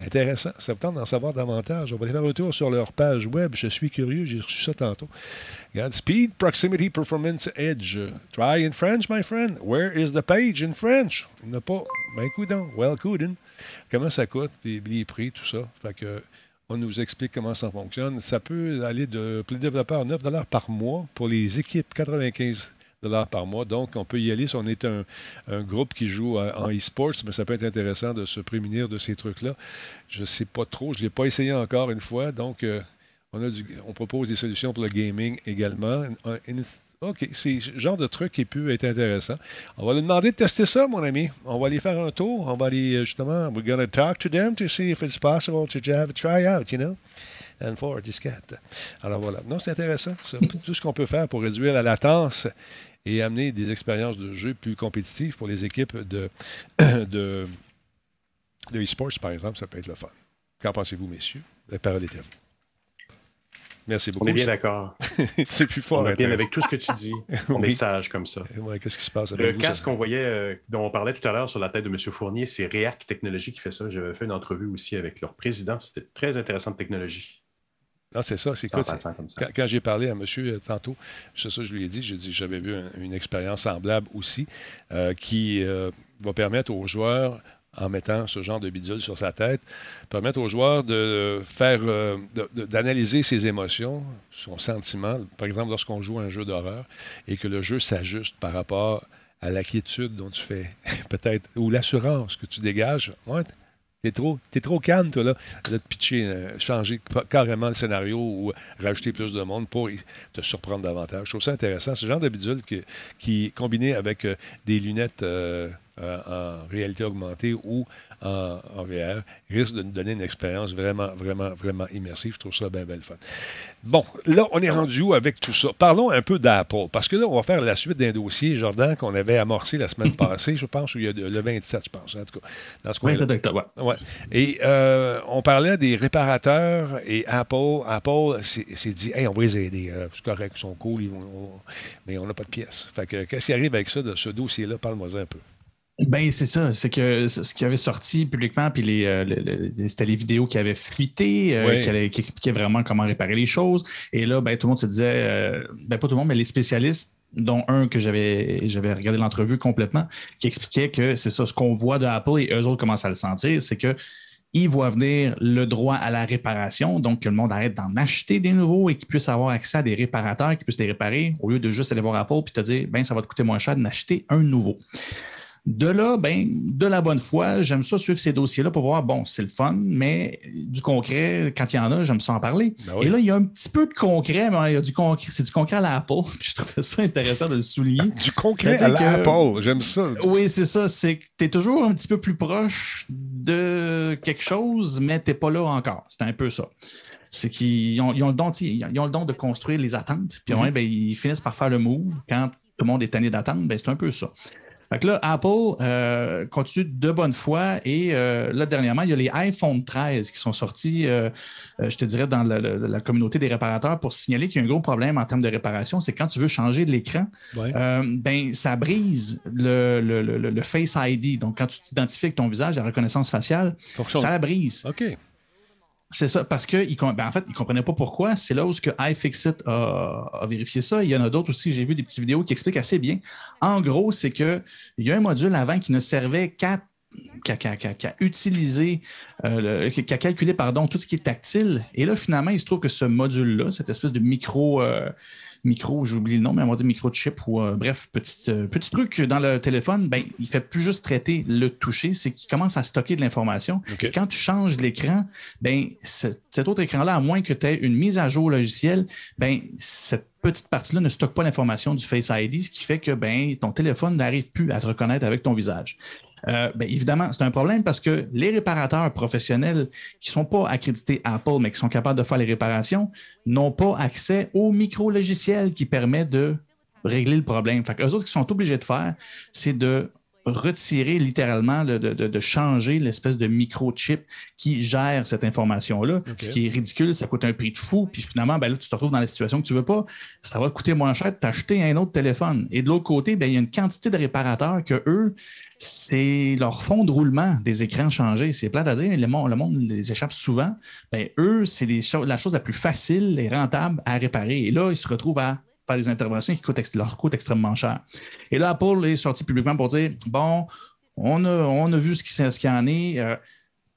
Intéressant. Ça vous tente d'en savoir davantage. On va aller faire un tour sur leur page web. Je suis curieux. J'ai reçu ça tantôt. Regarde, Speed, Proximity, Performance, Edge. Try in French, my friend. Where is the page in French? Il n'y en a pas. Ben, coudon. Well, coudon. Comment ça coûte? Les, prix, tout ça? Fait que, on nous explique comment ça fonctionne. Ça peut aller de, pour les développeurs, 9 par mois. Pour les équipes, 95 par mois. Donc, on peut y aller si on est un, groupe qui joue euh, en e-sports, mais ça peut être intéressant de se prémunir de ces trucs-là. Je ne sais pas trop. Je ne l'ai pas essayé encore une fois. Donc, euh, on, a du- on propose des solutions pour le gaming également. OK, c'est le genre de truc qui peut être intéressant. On va lui demander de tester ça, mon ami. On va aller faire un tour. On va aller, euh, justement, we're going to talk to them to see if it's possible to have a tryout, you know, and for this cat. Alors voilà. Non, c'est intéressant. Tout ce qu'on peut faire pour réduire la latence et amener des expériences de jeu plus compétitives pour les équipes de, de, de e-sports, par exemple, ça peut être le fun. Qu'en pensez-vous, messieurs? La parole est à vous. Merci beaucoup. On est bien d'accord. c'est plus fort. On est bien intéressant. avec tout ce que tu dis. On Oui. est sage comme ça. Ouais, Qu'est-ce qui se passe avec Le vous, casque qu'on voyait, euh, dont on parlait tout à l'heure sur la tête de M. Fournier, c'est React Technologies qui fait ça. J'avais fait une entrevue aussi avec leur président. C'était très intéressante technologie. Non, c'est ça. C'est quoi? Quand, quand j'ai parlé à monsieur euh, tantôt, c'est ça que je lui ai dit, j'ai dit j'avais vu un- une expérience semblable aussi euh, qui euh, va permettre aux joueurs, en mettant ce genre de bidule sur sa tête, permettre aux joueurs de faire, euh, d'analyser ses émotions, son sentiment, par exemple lorsqu'on joue à un jeu d'horreur et que le jeu s'ajuste par rapport à la quiétude dont tu fais peut-être, ou l'assurance que tu dégages. Ouais, T'es trop, t'es trop calme, toi, là. De pitcher, euh, changer ca- carrément le scénario ou rajouter plus de monde pour te surprendre davantage. Je trouve ça intéressant. Ce genre de bidule que- qui, combiné avec euh, des lunettes euh, euh, en réalité augmentée ou en, en VR, risque de nous donner une expérience vraiment, vraiment, vraiment immersive. Je trouve ça bien, bien le fun. Bon, là, on est rendu où avec tout ça? Parlons un peu d'Apple, parce que là, on va faire la suite d'un dossier, Jordan, qu'on avait amorcé la semaine passée, je pense, ou il y a le 27, je pense, en tout cas, dans ce peut-être, ouais. Ouais. Et euh, on parlait des réparateurs et Apple. Apple s'est dit, hey, on va les aider. euh, c'est correct, ils sont cool, ils vont- on- mais on n'a pas de pièces. Fait que qu'est-ce qui arrive avec ça, de ce dossier-là? Parle-moi un peu. Ben, c'est ça. C'est que ce qui avait sorti publiquement, puis les, euh, c'était les vidéos qui avaient fuité, euh, qui, allaient- qui expliquaient vraiment comment réparer les choses. Et là, ben, tout le monde se disait, euh, ben, pas tout le monde, mais les spécialistes, dont un que j'avais j'avais regardé l'entrevue complètement, qui expliquait que c'est ça, ce qu'on voit de Apple, et eux autres commencent à le sentir, c'est que ils voient venir le droit à la réparation, donc que le monde arrête d'en acheter des nouveaux et qu'ils puissent avoir accès à des réparateurs qui puissent les réparer, au lieu de juste aller voir Apple puis te dire, ben, ça va te coûter moins cher d'acheter un nouveau. De là, ben, de la bonne foi, j'aime ça suivre ces dossiers-là pour voir, bon, c'est le fun, mais du concret, quand il y en a, j'aime ça en parler. Ben oui. Et là, il y a un petit peu de concret, mais il y a du concret, c'est du concret à la Apple. Puis je trouvais ça intéressant de le souligner. Du concret à que- l'Apple, j'aime ça. Oui, c'est ça. C'est que tu es toujours un petit peu plus proche de quelque chose, mais tu n'es pas là encore. C'est un peu ça. C'est qu'ils ont, ils ont le don, tu sais, ils ont le don de construire les attentes. Puis ouais, ben, ils finissent par faire le move quand tout le monde est tanné d'attendre. Ben, c'est un peu ça. Fait que là, Apple euh, continue de bonne foi et euh, là, dernièrement, il y a les iPhone 13 qui sont sortis, euh, je te dirais, dans la, la- la communauté des réparateurs pour signaler qu'il y a un gros problème en termes de réparation. C'est quand tu veux changer de l'écran, Ouais. ben, ça brise le, le- le- le Face ID. Donc, quand tu t'identifies avec ton visage, la reconnaissance faciale, ça la brise. OK. C'est ça, parce qu'en ben, en fait, ils comprenaient pas pourquoi. C'est là où ce que iFixit a, vérifié ça. Il y en a d'autres aussi, j'ai vu des petites vidéos qui expliquent assez bien. En gros, c'est qu'il y a un module avant qui ne servait qu'à utilisé, euh, a calculé pardon, tout ce qui est tactile. Et là, finalement, il se trouve que ce module-là, cette espèce de micro, euh, micro, j'ai oublié le nom, mais on va dire microchip ou euh, bref, petit, euh, petit truc dans le téléphone, ben, il fait plus juste traiter le toucher, c'est qu'il commence à stocker de l'information. Quand tu changes l'écran, ben, ce- cet autre écran-là, à moins que tu aies une mise à jour logicielle, ben, cette petite partie-là ne stocke pas l'information du Face ID, ce qui fait que ben, ton téléphone n'arrive plus à te reconnaître avec ton visage. Euh, ben, évidemment, c'est un problème parce que les réparateurs professionnels qui ne sont pas accrédités Apple, mais qui sont capables de faire les réparations, n'ont pas accès au micro-logiciel qui permet de régler le problème. Fait que eux autres, ce qu'ils sont obligés de faire, c'est de retirer littéralement, le- de, de- de changer l'espèce de microchip qui gère cette information-là. Ce qui est ridicule, ça coûte un prix de fou. Puis finalement, ben là, tu te retrouves dans la situation que tu veux pas. Ça va te coûter moins cher de t'acheter un autre téléphone. Et de l'autre côté, ben, il y a une quantité de réparateurs que eux, c'est leur fond de roulement des écrans changés. C'est plate à dire, le monde, le monde les échappe souvent. Ben, eux, c'est la chose la plus facile et rentable à réparer. Et là, ils se retrouvent à faire des interventions qui coûtent leur coûtent extrêmement cher. Et là, Apple est sorti publiquement pour dire bon, on a, on a vu ce qui ce qu'il y en est. euh,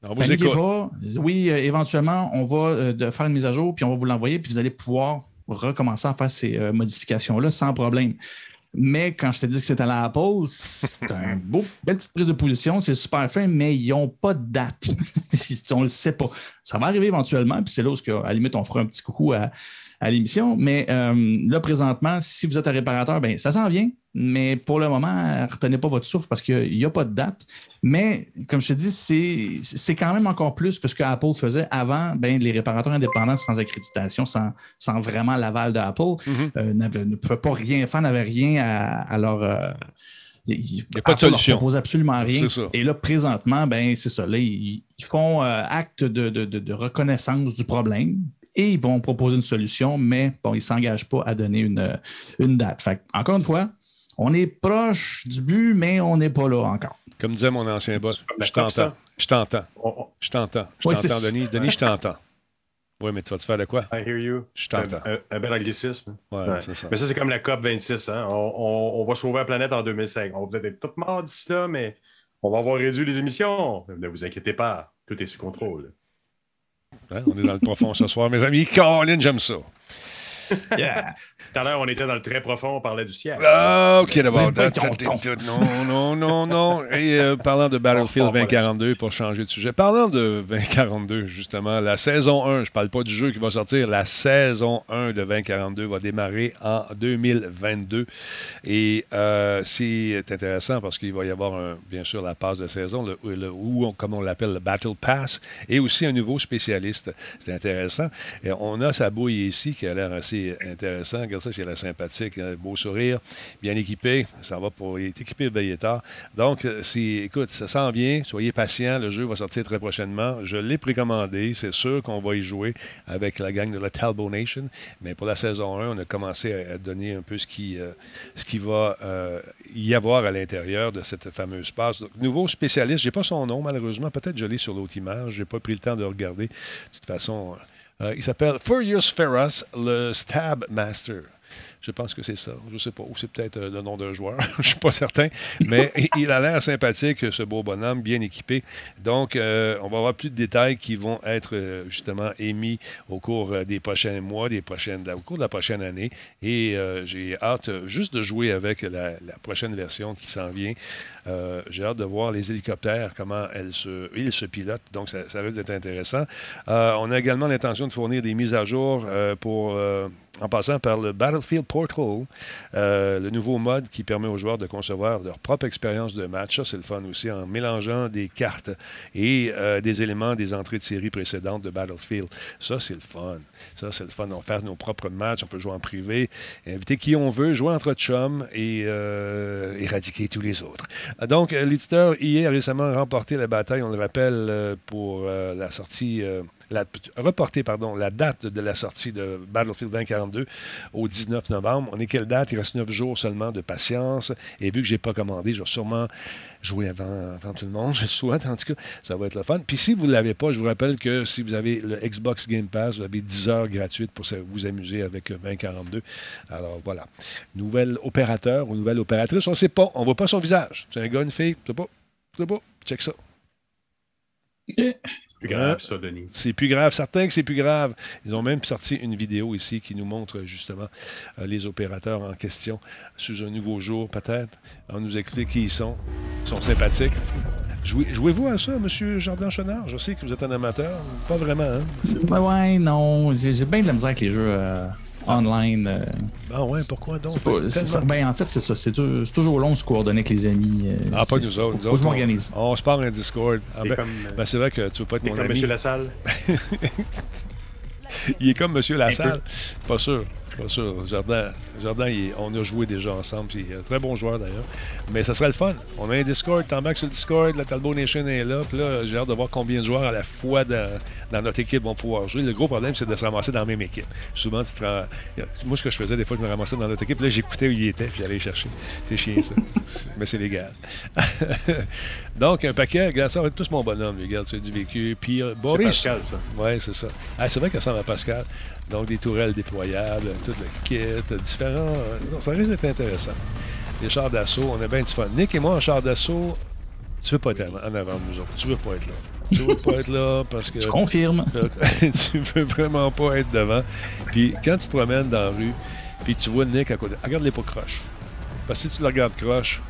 On vous pas. Oui, euh, éventuellement, on va euh, de faire une mise à jour, puis on va vous l'envoyer, puis vous allez pouvoir recommencer à faire ces euh, modifications-là sans problème. Mais quand je te dis que c'est à la Apple, c'est un beau, belle petite prise de position, c'est super fin, mais ils n'ont pas de date. on ne le sait pas. Ça va arriver éventuellement, puis c'est là où, à la limite, on fera un petit coucou à, à l'émission. Mais euh, là, présentement, si vous êtes un réparateur, ben, ça s'en vient. Mais pour le moment, euh, retenez pas votre souffle parce qu'il n'y a pas de date. Mais comme je te dis, c'est- quand même encore plus que ce que Apple faisait avant. Ben, les réparateurs indépendants sans accréditation, sans, sans vraiment l'aval d'Apple, Mhm. euh, n'avaient- ne pouvaient pas rien faire, n'avaient rien à, à leur. euh, il y a pas de solution. Leur propose absolument rien. Et là, présentement, ben, c'est ça. Là, ils, ils font euh, acte de, de- de- de reconnaissance du problème et ils vont proposer une solution, mais bon, ils ne s'engagent pas à donner une, une date. Fait que, encore une fois, on est proche du but, mais on n'est pas là encore. Comme disait mon ancien boss, la je COP, t'entends. Je t'entends. Je t'entends. Je t'entends, Denis. Denis, je t'entends. Oui, mais tu vas te faire de quoi? I hear you. Je t'entends. Un, un- un bel anglicisme. Ouais, Ouais. c'est ça. Mais ça, c'est comme la COP 26. Hein? On, on- on va sauver la planète en 2005. On va peut-être être tous morts d'ici là, mais on va avoir réduit les émissions. Ne vous inquiétez pas. Tout est sous contrôle. On est dans le profond ce soir, mes amis. Colin, j'aime ça. Yeah. Tout à l'heure, on était dans le très profond, on parlait du ciel. Ah, OK, d'abord. Non, non, non, non. Et euh, parlant de Battlefield On repart pas 2042, pour changer de sujet, parlant de 2042, justement, la saison 1, je parle pas du jeu qui va sortir, la saison 1 de 2042 va démarrer en 2022. Et euh, c'est intéressant parce qu'il va y avoir, un- bien sûr, la passe de saison, le, le- ou on- comme on l'appelle, le Battle Pass, et aussi un nouveau spécialiste. C'est intéressant. Et on a sa bouille ici qui a l'air assez intéressant. Regarde ça, c'est la sympathique, un beau sourire, bien équipé. Ça va pour. Est équipé de tard. Donc, euh, écoute, ça s'en vient. Soyez patients. Le jeu va sortir très prochainement. Je l'ai précommandé. C'est sûr qu'on va y jouer avec la gang de la Talbot Nation. Mais pour la saison 1, on a commencé à, donner un peu ce qui, euh, ce qui va euh, y avoir à l'intérieur de cette fameuse passe. Nouveau spécialiste, je n'ai pas son nom malheureusement. Peut-être je l'ai sur l'autre image. Je n'ai pas pris le temps de regarder. De toute façon, il s'appelle Furious Ferras, le Stab Master. Je pense que c'est ça. Je ne sais pas. Ou c'est peut-être euh, le nom d'un joueur. Je ne suis pas certain. Mais il- a l'air sympathique, ce beau bonhomme, bien équipé. Donc, euh, on va avoir plus de détails qui vont être euh, justement émis au cours des prochains mois, des prochaines, au cours de la prochaine année. Et euh, j'ai hâte juste de jouer avec la, la prochaine version qui s'en vient. J'ai hâte de voir les hélicoptères, comment elles se, ils se pilotent. Donc, ça, ça risque d'être intéressant. On a également l'intention de fournir des mises à jour pour, en passant par le Battlefield Portal, euh, le nouveau mode qui permet aux joueurs de concevoir leur propre expérience de match. Ça, c'est le fun aussi, en mélangeant des cartes et euh, des éléments des entrées de série précédentes de Battlefield. Ça, c'est le fun. Ça, c'est le fun. On faire nos propres matchs, on peut jouer en privé, inviter qui on veut, jouer entre chums et euh, éradiquer tous les autres. Donc, l'éditeur EA a récemment remporté la bataille, on le rappelle, pour la sortie, la, reporter la date de la sortie de Battlefield 2042 au 19 novembre. On est quelle date? Il reste 9 jours seulement de patience. Et vu que je n'ai pas commandé, je vais sûrement jouer avant, avant tout le monde. Je le souhaite, en tout cas. Ça va être le fun. Puis si vous ne l'avez pas, je vous rappelle que si vous avez le Xbox Game Pass, vous avez 10 heures gratuites pour vous amuser avec euh, 2042. Alors voilà. Nouvel opérateur ou nouvelle opératrice, on ne sait pas. On ne voit pas son visage. C'est un gars, une fille, je sais pas. Je sais pas. Check ça. C'est plus grave, ça, Denis. C'est plus grave. Certains que c'est plus grave. Ils ont même sorti une vidéo ici qui nous montre justement euh, les opérateurs en question sous un nouveau jour, peut-être. On nous explique qui ils sont. Ils sont sympathiques. Jouez- Jouez-vous à ça, M. Jardin Chenard? Je sais que vous êtes un amateur. Pas vraiment, hein? Ben ouais, non. J'ai j'ai bien de la misère avec les jeux euh, online. euh. Ah ouais, pourquoi donc? Pas- Tellement-. Ben, en fait, c'est ça. C'est tou- c'est toujours long de se coordonner avec les amis. euh, Ah, pas c'est- nous autres. Nous que autres, je m'organise. On, on se part un Discord. Ah, ben, comme, ben, c'est vrai que tu veux pas être mon comme ami. Monsieur Lassalle. Il est comme Monsieur Lassalle. Pas sûr. Pas sûr. Jardin, Jardin il est- on a joué déjà ensemble. puis Il est un très bon joueur d'ailleurs. Mais ça serait le fun. On a un Discord. T'embarques sur le Discord. La Talbot Nation est là. Puis là, j'ai hâte de voir combien de joueurs à la fois dans, dans notre équipe vont pouvoir jouer. Le gros problème, c'est de se ramasser dans la même équipe. Souvent, tu te Moi, ce que je faisais, des fois, je me ramassais dans notre équipe. Là, j'écoutais où il était. Puis j'allais chercher. C'est chiant, ça. C'est- Mais c'est légal. Donc, un paquet. Regarde, ça va être tous mon bonhomme. Regarde, c'est du vécu. Puis, euh, C'est Boris. Pascal, ça. Oui, c'est ça. Ah, c'est vrai qu'elle ressemble à Pascal. Donc, des tourelles déployables, tout le kit, différents. Euh, non, ça risque d'être intéressant. Des chars d'assaut, on a bien du fun. Nick et moi, en char d'assaut, tu veux pas être en avant de nous autres. Tu veux pas être là. Tu veux pas être là parce que Je confirme. tu veux vraiment pas être devant. Puis quand tu te promènes dans la rue, puis tu vois Nick à côté, regarde-les pas croche. Parce que si tu le regardes croche,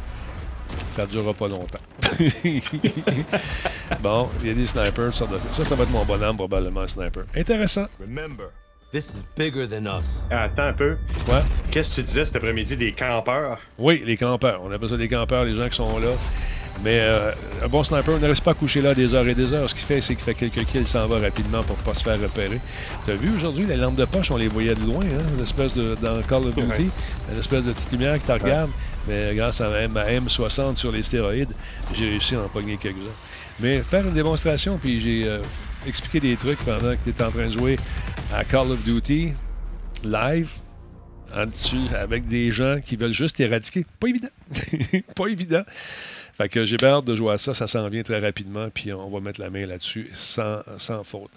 ça ne durera pas longtemps. bon, il y a des snipers, ça, doit- ça, ça va être mon bonhomme, probablement, un sniper. Intéressant. Remember, this is bigger than us. Ah, Attends un peu. Ouais. Qu'est-ce que tu disais cet après-midi des campeurs? Oui, les campeurs. On appelle ça des campeurs, les gens qui sont là. Mais euh, un bon sniper ne reste pas couché là des heures et des heures. Ce qu'il fait, c'est qu'il fait quelques kills, s'en va rapidement pour pas se faire repérer. Tu as vu aujourd'hui, les lampes de poche, on les voyait de loin, hein, l'espèce de, dans Call of Duty, Ouais. une espèce de petite lumière qui te regarde. Mais grâce à ma, ma M60 sur les stéroïdes, j'ai réussi à en pogner quelques-uns. Mais faire une démonstration, puis j'ai euh, expliqué des trucs pendant que tu étais en train de jouer à Call of Duty live, dessus, avec des gens qui veulent juste éradiquer. Pas évident. pas évident. Fait que j'ai hâte de jouer à ça. Ça s'en vient très rapidement, puis on va mettre la main là-dessus sans, sans faute.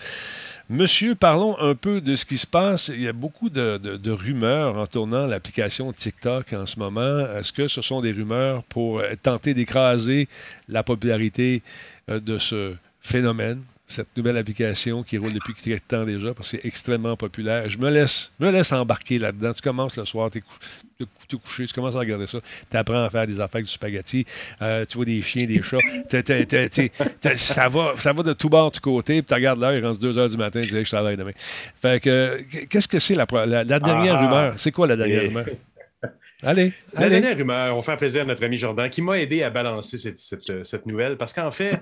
Monsieur, parlons un peu de ce qui se passe. Il y a beaucoup de, de- rumeurs en tournant l'application TikTok en ce moment. Est-ce que ce sont des rumeurs pour tenter d'écraser la popularité euh, de ce phénomène, cette nouvelle application qui roule depuis quelque temps déjà, parce que c'est extrêmement populaire. Je me laisse, me laisse embarquer là-dedans. Tu commences le soir, tu es, couché, tu commences à regarder ça, tu apprends à faire des affaires avec du spaghetti, euh, tu vois des chiens, des chats, ça, va, ça va de tout bord, de tout côté, puis tu regardes l'heure, il rentre 2 heures du matin, tu dis que je travaille demain. Fait que, qu'est-ce que c'est la, pro- la, la dernière Ah. rumeur? C'est quoi la dernière rumeur? Allez, La allez. dernière rumeur, on faire plaisir à notre ami Jordan, qui m'a aidé à balancer cette, cette- cette nouvelle, parce qu'en fait,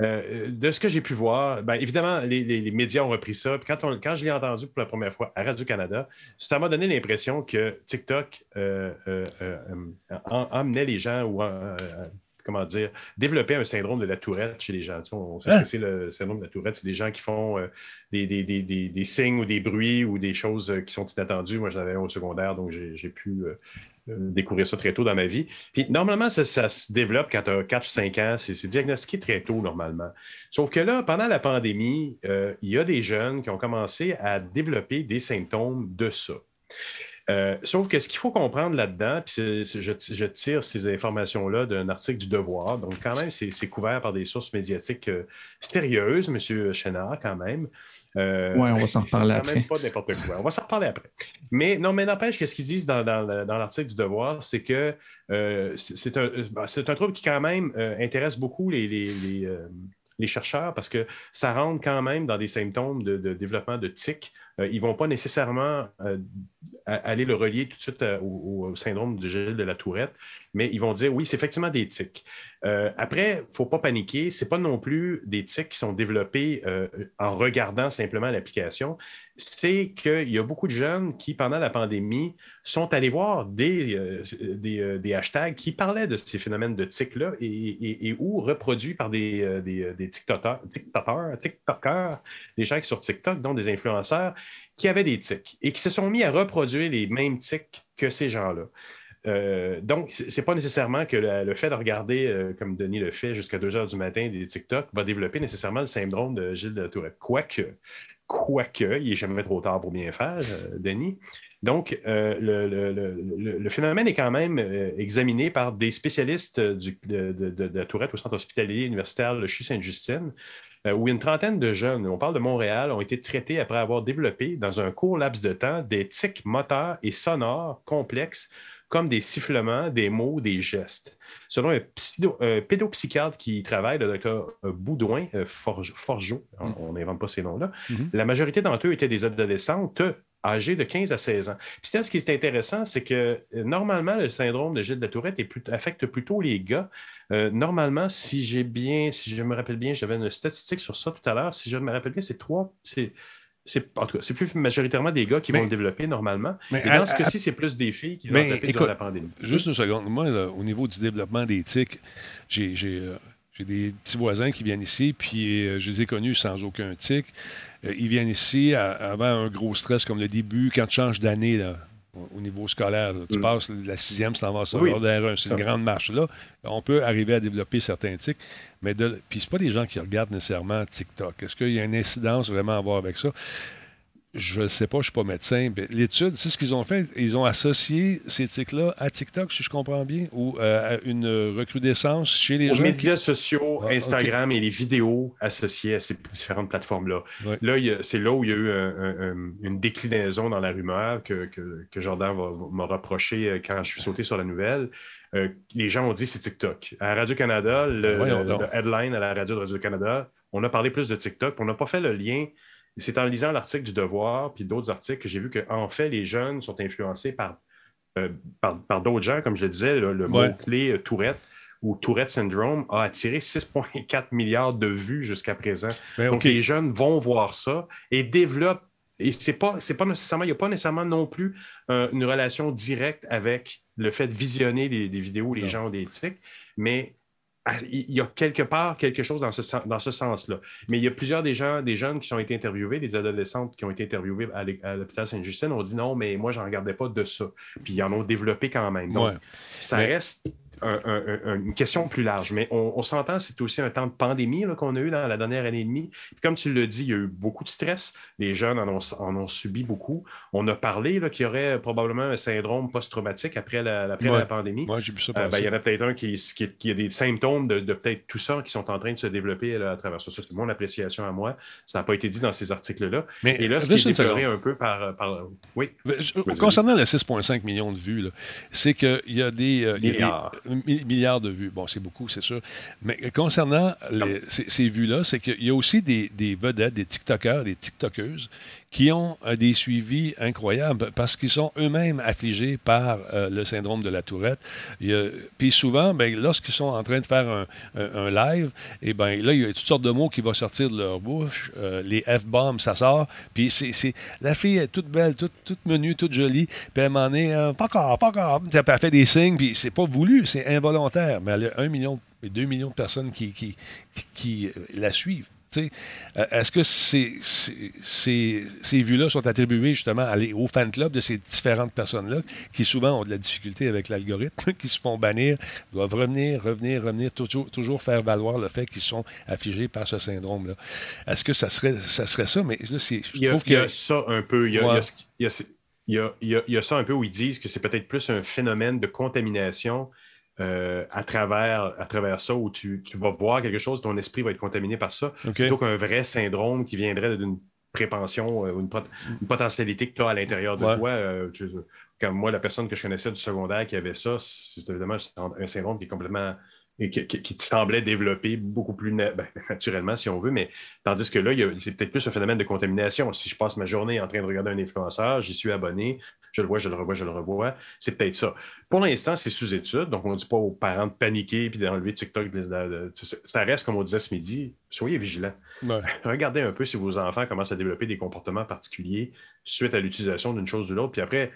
euh, de ce que j'ai pu voir, ben, évidemment, les, les- les médias ont repris ça. Puis quand, on- quand je l'ai entendu pour la première fois à Radio-Canada, ça m'a donné l'impression que TikTok euh, euh, euh, em- emmenait les gens ou comment dire, développait un syndrome de la tourette chez les gens. Tu sais, on sait Hein? ce que c'est le syndrome de la tourette. C'est des gens qui font euh, des, des- des- des- des signes ou des bruits ou des choses qui sont inattendues. Moi, j'en avais un au secondaire, donc j'ai pu euh, découvrir ça très tôt dans ma vie. Puis normalement, ça, se développe quand tu as 4 ou 5 ans. C'est diagnostiqué très tôt, normalement. Sauf que là, pendant la pandémie, euh, il y a des jeunes qui ont commencé à développer des symptômes de ça. Euh, sauf que ce qu'il faut comprendre là-dedans, puis je, tire ces informations-là d'un article du Devoir, donc quand même, c'est couvert par des sources médiatiques euh, sérieuses, M. Chénard, quand même. Euh, Ouais, on va s'en reparler même après. pas n'importe quoi. On va s'en reparler après. Mais non, mais n'empêche que ce qu'ils disent dans, dans le- dans l'article du Devoir, c'est que euh, c'est un, euh, ben, un trouble qui, quand même, euh, intéresse beaucoup les, les- les, les chercheurs parce que ça rentre quand même dans des symptômes de, de développement de tics. Euh, ils ne vont pas nécessairement euh, aller le relier tout de suite euh, au, syndrome de Gilles de la Tourette, mais ils vont dire oui, c'est effectivement des tics. Après, il ne faut pas paniquer, ce n'est pas non plus des tics qui sont développés en regardant simplement l'application. C'est qu'il y a beaucoup de jeunes qui, pendant la pandémie, sont allés voir des, des, hashtags qui parlaient de ces phénomènes de tics-là et, et- ou reproduits par des, des, des TikTokers, TikTokers, des gens qui sont sur TikTok, dont des influenceurs, qui avaient des tics et qui se sont mis à reproduire les mêmes tics que ces gens-là. Euh, donc, c'est pas nécessairement que le fait de regarder, euh, comme Denis le fait, jusqu'à 2 heures du matin des TikTok va développer nécessairement le syndrome de Gilles de la Tourette. Quoique, quoique, il n'est jamais trop tard pour bien faire, euh, Denis. Donc, euh, le, phénomène est quand même examiné par des spécialistes de, la Tourette au centre hospitalier universitaire Le CHU-Sainte-Justine, euh, où une trentaine de jeunes, on parle de Montréal, ont été traités après avoir développé, dans un court laps de temps, des tics moteurs et sonores complexes, comme des sifflements, des mots, des gestes. Selon un euh, pédopsychiatre qui travaille, le docteur Boudouin, euh, Forge- Forgeot, on- on n'invente pas ces noms-là, Mhm. la majorité d'entre eux étaient des adolescentes âgées de 15 à 16 ans. Puis là, ce qui est intéressant, c'est que euh, normalement, le syndrome de Gilles de la Tourette est plus- affecte plutôt les gars. Euh, normalement, si j'ai bien, si je me rappelle bien, j'avais une statistique sur ça tout à l'heure. Si je me rappelle bien, c'est trois. C'est, c'est, en tout cas, c'est plus majoritairement des gars qui Mais- vont le développer normalement. Mais Et à- dans ce cas-ci, c'est plus des filles qui attrapé écoute, durant la pandémie. Juste une seconde. Moi, là, au niveau du développement des tics, j'ai j'ai, euh, j'ai des petits voisins qui viennent ici, puis euh, je les ai connus sans aucun tic. Euh, ils viennent ici à- avant un gros stress comme le début, quand tu changes d'année au, au niveau scolaire. là. Tu Mm. passes la sixième, tu t'en vas sur Oui, secondaire un. C'est une grande marche là. On peut arriver à développer certains tics, mais de, puis c'est pas des gens qui regardent nécessairement TikTok. Est-ce qu'il y a une incidence vraiment à voir avec ça? Je ne sais pas, je ne suis pas médecin. mais L'étude, c'est ce qu'ils ont fait. Ils ont associé ces tics-là à TikTok, si je comprends bien, ou euh, à une recrudescence chez les Aux gens. qui- médias sociaux, Ah, Instagram et les vidéos associées à ces différentes plateformes-là. Ouais. Là, c'est là où il y a eu un- un- un- une déclinaison dans la rumeur que, que- que Jordan m'a reproché euh, quand je suis sauté sur la nouvelle. Euh, les gens ont dit c'est TikTok. À Radio-Canada, le, le headline à la radio de Radio-Canada, on a parlé plus de TikTok, on n'a pas fait le lien. C'est en lisant l'article du Devoir, puis d'autres articles, que j'ai vu qu'en fait, les jeunes sont influencés par, euh, par, par d'autres gens, comme je le disais, le, le Ouais. mot-clé euh, Tourette ou Tourette Syndrome a attiré 6,4 milliards de vues jusqu'à présent. Ben, Donc, les jeunes vont voir ça et développent. Et c'est pas, c'est pas nécessairement, il n'y a pas nécessairement non plus euh, une relation directe avec le fait de visionner des, des vidéos où les Non. gens ont des tics, mais il y a quelque part quelque chose dans ce, dans ce sens-là. Mais il y a plusieurs des gens, des jeunes qui ont été interviewés, des adolescentes qui ont été interviewées à l'hôpital Sainte-Justine, ont dit non, mais moi, j'en regardais pas de ça. Puis ils en ont développé quand même. Donc, Ouais. ça Mais- reste un- un- un- une question plus large. Mais on, on s'entend, c'est aussi un temps de pandémie qu'on a eu dans la dernière année et demie. Puis comme tu le dis, il y a eu beaucoup de stress. Les jeunes en ont, en ont subi beaucoup. On a parlé qu'il y aurait probablement un syndrome post-traumatique après la, après Ouais. la pandémie. Moi, j'ai vu ça Euh, ben, il y en a peut-être un qui, qui, qui a des symptômes de, de peut-être tout ça qui sont en train de se développer là, à travers ça. C'est mon appréciation à moi. Ça n'a pas été dit dans ces articles-là. Mais Et là, ce qui est déploré un peu par, par- Oui. Je- Concernant les 6,5 millions de vues, c'est qu'il y a des, euh, il y a des- Milliards. mi- milliards de vues. Bon, c'est beaucoup, c'est sûr. Mais concernant ces vues-là, c'est qu'il y a aussi des, des vedettes, des TikTokers, des TikTokeuses qui ont euh, des suivis incroyables parce qu'ils sont eux-mêmes affligés par euh, le syndrome de la tourette. Puis souvent, ben, lorsqu'ils sont en train de faire un, live, et ben, là, il y a toutes sortes de mots qui vont sortir de leur bouche. Euh, les F-bombs, ça sort. Puis c'est, la fille est toute belle, toute, toute menue, toute jolie. Puis elle m'en est, euh, pas encore, pas encore. Elle fait des signes, puis c'est pas voulu, c'est involontaire. Mais elle a un million, deux millions de personnes qui, qui, qui- la suivent. Euh, Est-ce que ces, ces, ces- ces vues-là sont attribuées justement à les- au fan club de ces différentes personnes-là qui souvent ont de la difficulté avec l'algorithme, qui se font bannir, doivent revenir, revenir, revenir, toujours, toujours faire valoir le fait qu'ils sont affligés par ce syndrome-là? Est-ce que ça serait, ça serait ça? Mais là, je Il y, a, trouve il y a ça un peu. Il y a, il y a Ouais. ce qui- il y a ce- il y a- il y a- il y a ça un peu où ils disent que c'est peut-être plus un phénomène de contamination euh, à, travers, à travers ça, où tu, tu vas voir quelque chose, ton esprit va être contaminé par ça, OK. plutôt qu'un vrai syndrome qui viendrait d'une prépension, euh, ou une, pot- une potentialité que tu as à l'intérieur de Ouais. toi. euh, tu- comme moi, la personne que je connaissais du secondaire qui avait ça, c'est évidemment un syndrome qui est complètement qui, qui- qui semblait développer beaucoup plus na- ben, naturellement, si on veut, mais tandis que là, c'est peut-être plus un phénomène de contamination. Si je passe ma journée en train de regarder un influenceur, j'y suis abonné, je le vois, je le revois, je le revois, c'est peut-être ça. Pour l'instant, c'est sous étude, donc on ne dit pas aux parents de paniquer puis d'enlever TikTok. ça reste, comme on disait ce midi, soyez vigilants. Ouais. Regardez un peu si vos enfants commencent à développer des comportements particuliers suite à l'utilisation d'une chose ou de l'autre. Puis après,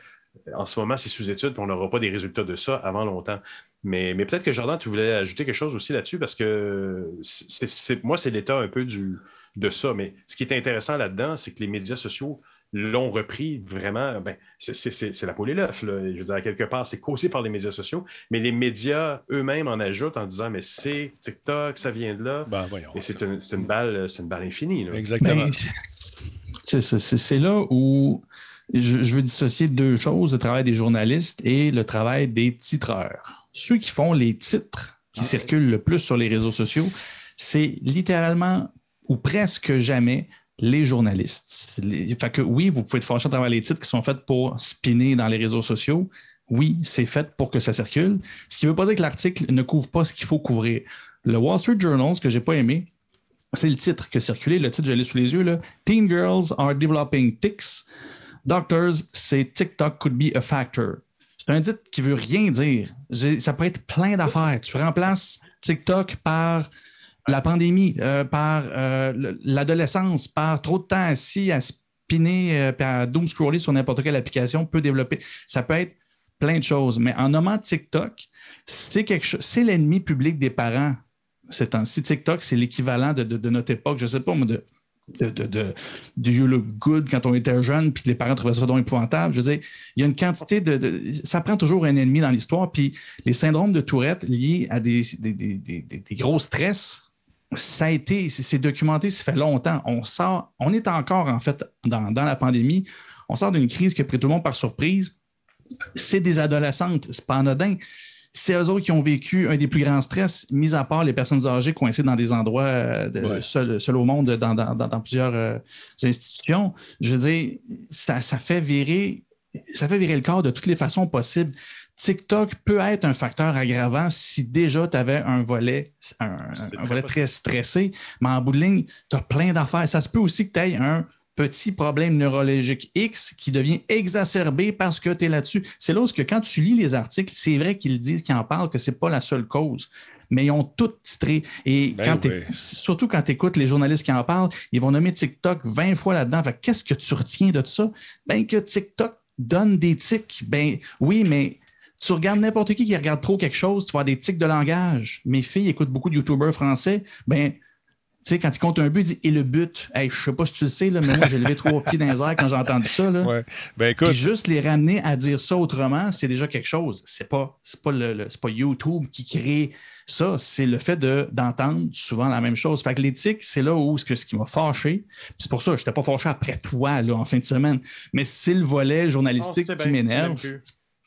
en ce moment, c'est sous étude, puis on n'aura pas des résultats de ça avant longtemps. Mais, mais peut-être que Jordan, tu voulais ajouter quelque chose aussi là-dessus parce que c'est- moi, c'est l'état un peu du, de ça. Mais ce qui est intéressant là-dedans, c'est que les médias sociaux l'ont repris vraiment. Ben, c'est- la poule et l'œuf. Je veux dire, à quelque part, c'est causé par les médias sociaux, mais les médias eux-mêmes en ajoutent en disant Mais c'est TikTok, ça vient de là. Ben, voyons. Et c'est une, c'est une balle, c'est une balle infinie. là. Exactement. Ben, C'est ça, c'est c'est là où je, je veux dissocier deux choses, le travail des journalistes et le travail des titreurs. Ceux qui font les titres qui circulent le plus sur les réseaux sociaux, c'est littéralement ou presque jamais les journalistes. Les- fait que oui, vous pouvez être fâché à travers les titres qui sont faits pour spinner dans les réseaux sociaux. Oui, c'est fait pour que ça circule. Ce qui ne veut pas dire que l'article ne couvre pas ce qu'il faut couvrir. Le Wall Street Journal, ce que j'ai pas aimé, c'est le titre qui a circulé. Le titre, je l'ai sous les yeux. Là. Teen girls are developing tics. Doctors say TikTok could be a factor. C'est un titre qui veut rien dire. Ça peut être plein d'affaires. Tu remplaces TikTok par la pandémie, euh, par euh, le- l'adolescence, par trop de temps assis à spinner, euh, à doom scroller sur n'importe quelle application peut développer. Ça peut être plein de choses. Mais en nommant TikTok, c'est quelque chose, c'est l'ennemi public des parents ces temps-ci. TikTok, c'est l'équivalent de, notre époque, je ne sais pas, moi, de, You Look Good quand on était jeune, puis que les parents trouvaient ça donc épouvantable. Je veux dire, il y a une quantité de, Ça prend toujours un ennemi dans l'histoire. Puis les syndromes de Tourette liés à des gros stress, ça a été, c'est documenté, ça fait longtemps. On sort, on est encore, en fait, dans, dans la pandémie, on sort d'une crise qui a pris tout le monde par surprise. C'est des adolescentes, c'est pas anodin. C'est eux autres qui ont vécu un des plus grands stress, mis à part les personnes âgées coincées dans des endroits euh, Ouais. seuls au monde, dans, dans- dans- dans plusieurs euh, institutions. Je veux dire, ça, ça fait virer, ça fait virer le corps de toutes les façons possibles. TikTok peut être un facteur aggravant si déjà tu avais un volet, un, volet très stressé, mais en bout de ligne, tu as plein d'affaires. Ça se peut aussi que tu aies un petit problème neurologique X qui devient exacerbé parce que tu es là-dessus. C'est là où que quand tu lis les articles, c'est vrai qu'ils disent qu'ils en parlent, que ce n'est pas la seule cause. Mais ils ont tout titré. Et Ben quand t'es- oui. surtout quand tu écoutes les journalistes qui en parlent, ils vont nommer TikTok 20 fois là-dedans. Qu'est-ce que tu retiens de ça? Ben que TikTok donne des tics. Ben oui, mais tu regardes n'importe qui qui regarde trop quelque chose, tu vas avoir des tics de langage. Mes filles écoutent beaucoup de YouTubers français. Ben, tu sais, quand ils comptent un but, ils disent et le but? Hey, je sais pas si tu le sais, là, mais moi, j'ai levé trois pieds dans les airs quand j'ai entendu ça. Là. Ouais. Ben écoute, Puis juste les ramener à dire ça autrement, c'est déjà quelque chose. C'est pas, c'est pas, le, pas YouTube qui crée ça, c'est le fait de, d'entendre souvent la même chose. Fait que l'éthique, c'est là où ce, que, ce qui m'a fâché. Puis C'est pour ça que je n'étais pas fâché après toi là, en fin de semaine. Mais c'est le volet journalistique qui m'énerve.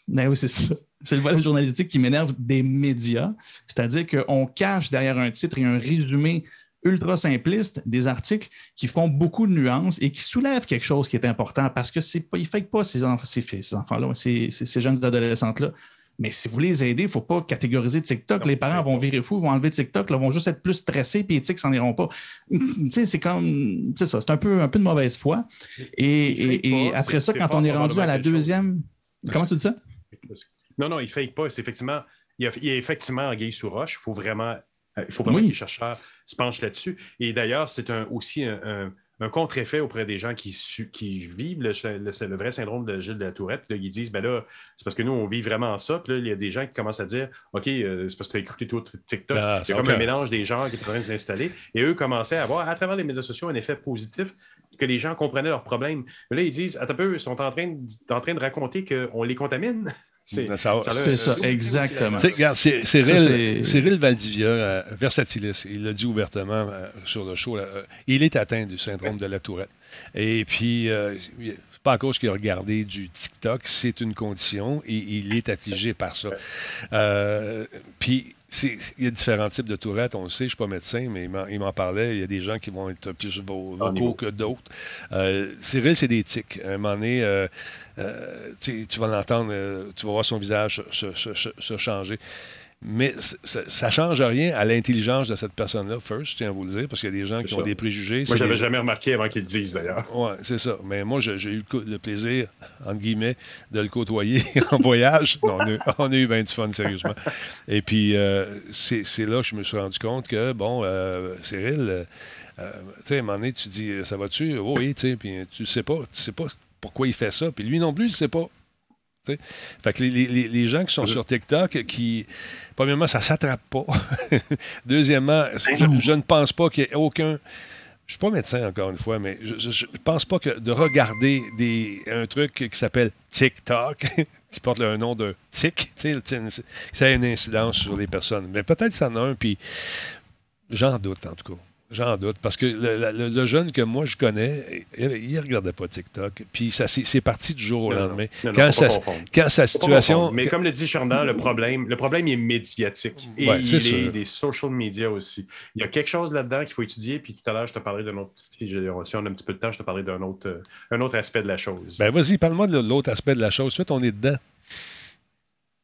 Ben oui, c'est ça. C'est le volet journalistique qui m'énerve des médias. C'est-à-dire qu'on cache derrière un titre et un résumé ultra simpliste des articles qui font beaucoup de nuances et qui soulèvent quelque chose qui est important parce que c'est pas, ils ne pas ces, enf- ces, ces enfants-là, ces, ces- ces jeunes adolescentes-là. Mais si vous les aidez, il ne faut pas catégoriser TikTok. Les parents vont virer fou, vont enlever TikTok, là, vont juste être plus stressés, puis les tics s'en iront pas. c'est comme, ça, c'est un peu, un peu de mauvaise foi. Et, et- et pas, après ça, quand on est rendu à la chose. deuxième. Comment tu dis ça? Non, non, il ne fake pas. C'est effectivement, il y a, effectivement Anguille sous roche. Il faut vraiment, euh, il faut vraiment Oui. que les chercheurs se penchent là-dessus. Et d'ailleurs, c'est un- aussi un, un- un contre-effet auprès des gens qui, vivent le, le- le vrai syndrome de Gilles de la Tourette. Là, ils disent, ben là, c'est parce que nous, on vit vraiment ça. Puis là, il y a des gens qui commencent à dire, OK, euh, c'est parce que tu as écouté tout TikTok. Ah, c'est comme un mélange des gens qui étaient en train de s'installer. Et eux commençaient à avoir, à travers les médias sociaux, un effet positif que les gens comprenaient leurs problèmes. Mais là, ils disent, attends peu, ils sont en train de, en train de raconter qu'on les contamine. C'est Ça- c'est exactement. Regarde, Cyril, Cyril Valdivia, euh, Versatilis, il l'a dit ouvertement euh, sur le show, là, euh, il est atteint du syndrome de la tourette. Et puis, euh, pas à cause qu'il a regardé du TikTok, c'est une condition et il est affligé par ça. Euh, puis, c'est- il y a différents types de tourette, on le sait, je ne suis pas médecin, mais il m'en- parlait. Il y a des gens qui vont être plus vo- vocaux que d'autres. Euh, Cyril, c'est des tics. À un moment donné, euh, euh, tu vas l'entendre, euh, tu vas voir son visage se, se- se- se changer. Mais ça ne change rien à l'intelligence de cette personne-là, first, je tiens à vous le dire, parce qu'il y a des gens qui ont des préjugés. Moi, je l'avais des- jamais remarqué avant qu'ils le disent, d'ailleurs. Oui, c'est ça. Mais moi, j'ai eu le, plaisir, entre guillemets, de le côtoyer en voyage. Non, on, a, on a eu bien du fun, sérieusement. Et puis, euh, c'est là que je me suis rendu compte que, bon, euh, Cyril, euh, tu sais, à un moment donné, tu dis, ça va-tu? Oh oui, tu sais, puis tu sais pas, tu sais pas pourquoi il fait ça. Puis lui non plus, il sait pas. Fait que les, les- les- les gens qui sont sur TikTok, qui, premièrement, ça s'attrape pas. Deuxièmement, je, je ne pense pas qu'il y ait aucun. Je suis pas médecin, encore une fois, mais je ne pense pas que de regarder des, un truc qui s'appelle TikTok, qui porte le nom de tic, ça a une incidence sur les personnes. Mais peut-être que ça en a un, puis j'en doute, en tout cas. J'en doute, parce que le, le- le jeune que moi je connais, il il regardait pas TikTok, puis ça c'est c'est parti du jour au Non, lendemain. non, non, quand, sa, quand sa situation... Mais comme le dit Chardan, le problème, le problème est médiatique. Et Ouais, il sûr. est des social media aussi. Il y a quelque chose là-dedans qu'il faut étudier. Puis tout à l'heure, je te parlais d'un autre. Si on a un petit peu de temps, je te parlais d'un autre, euh, un autre aspect de la chose. Ben vas-y, parle-moi de l'autre aspect de la chose. Suite, on est dedans.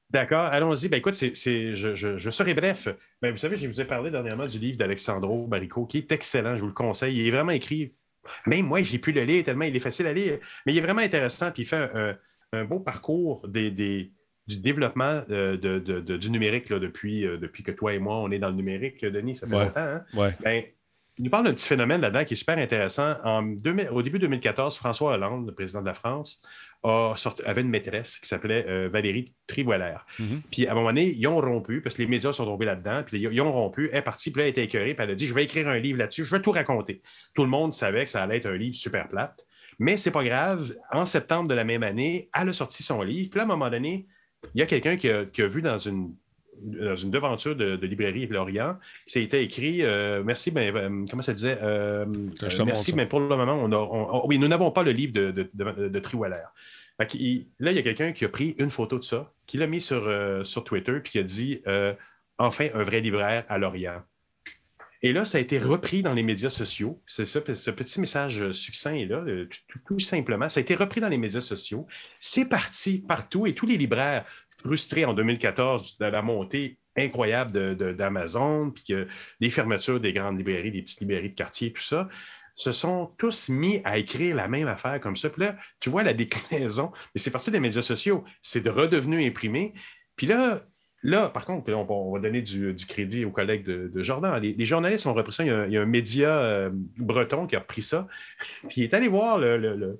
D'accord, allons-y. Ben, écoute, c'est, c'est- je, je- je serai bref. Ben, vous savez, je vous ai parlé dernièrement du livre d'Alexandro Baricot, qui est excellent, je vous le conseille. Il est vraiment écrit. Même moi, j'ai pu le lire tellement il est facile à lire. Mais il est vraiment intéressant, puis il fait un, un beau parcours des, des- du développement euh, de- de- de- du numérique là, depuis, euh, depuis que toi et moi, on est dans le numérique, Denis, ça fait Ouais. longtemps. hein? Ouais. Ben, il nous parle d'un petit phénomène là-dedans qui est super intéressant. En 2000 au début 2014, François Hollande, le président de la France, a sorti- avait une maîtresse qui s'appelait euh, Valérie Trivolaire. Mhm. Puis à un moment donné, ils ont rompu, parce que les médias sont tombés là-dedans, puis ils ont rompu, elle est partie, puis là, elle était écœurée, puis elle a dit Je vais écrire un livre là-dessus, je vais tout raconter. Tout le monde savait que ça allait être un livre super plate. Mais c'est pas grave. En septembre de la même année, elle a sorti son livre. Puis là, à un moment donné, il y a quelqu'un qui a vu dans une, dans une devanture de, de librairie Lorient, c'était écrit euh, Merci, ben, euh, comment ça disait Euh, euh, Merci, mais pour le moment, on a, on- on- oui, nous n'avons pas le livre de, de, de, de Triwaller. Fait là, il y a quelqu'un qui a pris une photo de ça, qui l'a mis sur, sur Twitter, puis qui a dit Enfin, un vrai libraire à Lorient. Et là, ça a été repris dans les médias sociaux. C'est ça, ce petit message succinct est là, tout, tout simplement. Ça a été repris dans les médias sociaux. C'est parti partout et tous les libraires frustrés en 2014 de la montée incroyable de- de- d'Amazon, puis que des fermetures des grandes librairies, des petites librairies de quartier, tout ça, se sont tous mis à écrire la même affaire comme ça. Puis là, tu vois la déclinaison, mais c'est parti des médias sociaux. C'est de redevenu imprimé. Puis là, Là, par contre, on, va donner du, crédit aux collègues de, Jordan. Les, journalistes ont repris ça. Il y a, un- un média euh, breton qui a repris ça. Puis il est allé voir,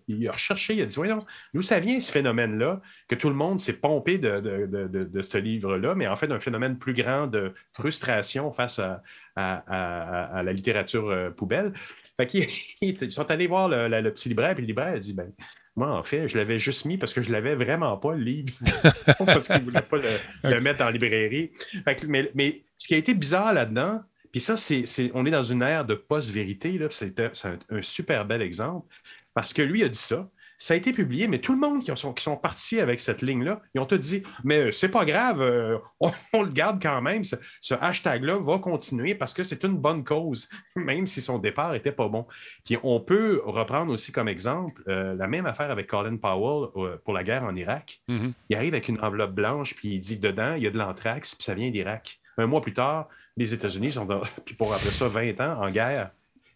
il a recherché, il a dit Voyons, d'où ça vient ce phénomène-là, que tout le monde s'est pompé de, ce livre-là, mais en fait d'un phénomène plus grand de frustration face à, la littérature euh, poubelle. Fait qu'ils ils sont allés voir le petit libraire, puis le libraire a dit ben, moi, en fait, je l'avais juste mis parce que je l'avais vraiment pas, le livre. parce qu'il ne voulait pas le, le mettre en librairie. Que- mais, mais ce qui a été bizarre là-dedans, puis ça, c'est, c'est- on est dans une ère de post-vérité, là, c'est, un- c'est un, un super bel exemple, parce que lui a dit ça. Ça a été publié, mais tout le monde qui sont, qui sont partis avec cette ligne-là, ils ont tout dit Mais euh, c'est pas grave, euh, on, on le garde quand même. Ce, ce hashtag-là va continuer parce que c'est une bonne cause, même si son départ était pas bon. Puis on peut reprendre aussi comme exemple euh, la même affaire avec Colin Powell euh, pour la guerre en Irak. Mhm. Il arrive avec une enveloppe blanche, puis il dit dedans, il y a de l'anthrax, puis ça vient d'Irak. Un mois plus tard, les États-Unis sont, dans- puis pour après ça, 20 ans en guerre.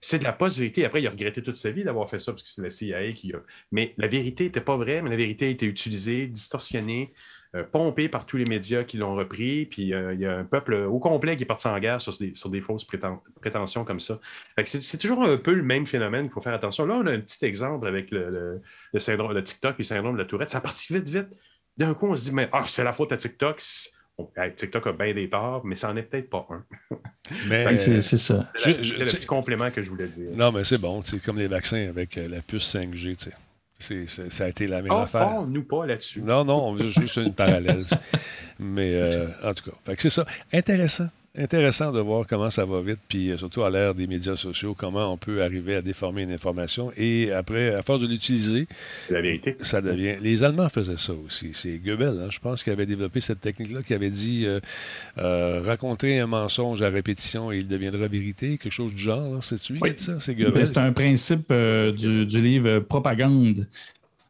C'est de la post-vérité. Après, il a regretté toute sa vie d'avoir fait ça parce que c'est la CIA qui a. Mais la vérité n'était pas vraie, mais la vérité a été utilisée, distorsionnée, euh, pompée par tous les médias qui l'ont repris. Puis euh, il y a un peuple au complet qui est parti en guerre sur des, sur des fausses préten- prétentions comme ça. C'est, toujours un peu le même phénomène qu'il faut faire attention. Là, on a un petit exemple avec le syndrome de TikTok et le syndrome de la Tourette. Ça a parti vite, vite. D'un coup, on se dit, mais ah, c'est la faute à TikTok. TikTok a bien des torts, mais ça n'en est peut-être pas un. Mais, c'est- c'est ça. C'est la- Je- je- c'était le petit complément que je voulais dire. Non, mais c'est bon. C'est comme les vaccins avec euh, la puce 5G. tu sais. C'est- c'est- ça a été la même Oh, affaire. oh, nous pas là-dessus. Non, non, on veut juste une parallèle. Mais euh, en tout cas, fait que c'est ça. Intéressant. Intéressant de voir comment ça va vite, puis euh, surtout à l'ère des médias sociaux, comment on peut arriver à déformer une information. Et après, à force de l'utiliser, C'est la vérité. ça devient. Les Allemands faisaient ça aussi. C'est Goebbels, hein, je pense, qui avait développé cette technique-là, qui avait dit euh, euh, raconter un mensonge à répétition et il deviendra vérité, quelque chose du genre. C'est-tu lui qui a dit ça? C'est Goebbels? C'est un principe euh, du, du livre Propagande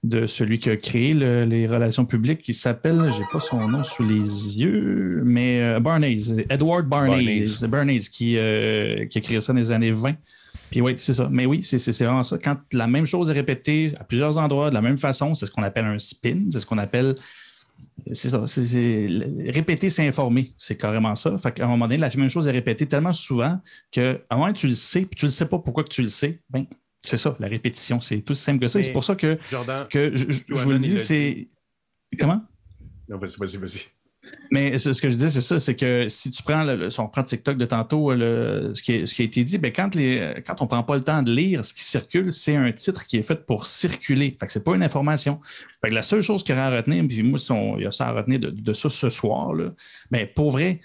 de celui qui a créé le- les relations publiques qui s'appelle, j'ai pas son nom sous les yeux, mais euh, Barnes, Edward Barnes, Barnes. Qui, euh, qui a créé ça dans les années 20. Puis oui, c'est ça. Mais oui, c'est vraiment ça. Quand la même chose est répétée à plusieurs endroits de la même façon, c'est ce qu'on appelle un spin, c'est ce qu'on appelle c'est ça. c'est- c'est- répéter, c'est informer. C'est carrément ça. Fait qu'à un moment donné, la même chose est répétée tellement souvent qu'à un moment, tu le sais, puis tu ne sais pas pourquoi que tu le sais. Ben, c'est ça, la répétition. C'est tout simple que ça. Mais- C'est pour ça que, Jordan, que je, je- je Johanna, vous le dis, c'est. Comment? non, vas-y, vas-y, vas-y. Mais ce, ce que je dis, c'est ça, c'est que si tu prends, le, si on prend TikTok de tantôt, le- ce, qui est- ce qui a été dit, ben quand, les, quand on ne prend pas le temps de lire ce qui circule, c'est un titre qui est fait pour circuler. Fait que c'est pas une information. Fait que la seule chose qu'il y aura à retenir, puis moi, si on- il y a ça à retenir de, de ça ce soir, là, ben, pour vrai,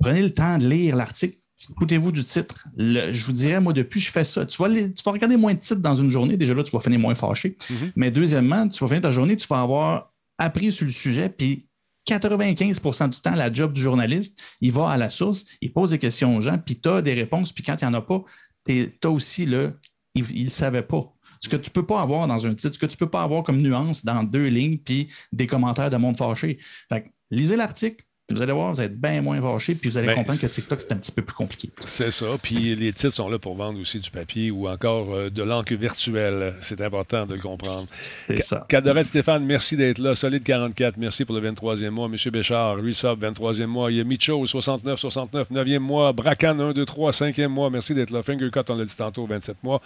prenez le temps de lire l'article. Écoutez-vous du titre. Le- je vous dirais, moi, depuis je fais ça, tu vas, les- tu vas regarder moins de titres dans une journée. Déjà là, tu vas finir moins fâché. Mhm. Mais deuxièmement, tu vas finir ta journée, tu vas avoir appris sur le sujet, puis 95% du temps, la job du journaliste, il va à la source, il pose des questions aux gens, puis tu as des réponses, puis quand il n'y en a pas, tu as aussi le il ne savait pas. Ce que tu ne peux pas avoir dans un titre, ce que tu ne peux pas avoir comme nuance dans deux lignes, puis des commentaires de monde fâché. Fait que, lisez l'article, vous allez voir, vous allez être bien moins fâché, puis vous allez Ben, comprendre que TikTok, c'est un petit peu plus compliqué. C'est ça. Puis les titres sont là pour vendre aussi du papier ou encore euh, de l'encre virtuelle. C'est important de le comprendre. C'est ça. Cadorette Stéphane, merci d'être là. Solide 44, merci pour le 23e mois. Monsieur Béchard, Resub, 23e mois. Il y a Micho, 69, 69, 9e mois. Bracan, 1, 2, 3, 5e mois. Merci d'être là. Fingercut, on l'a dit tantôt, 27 mois.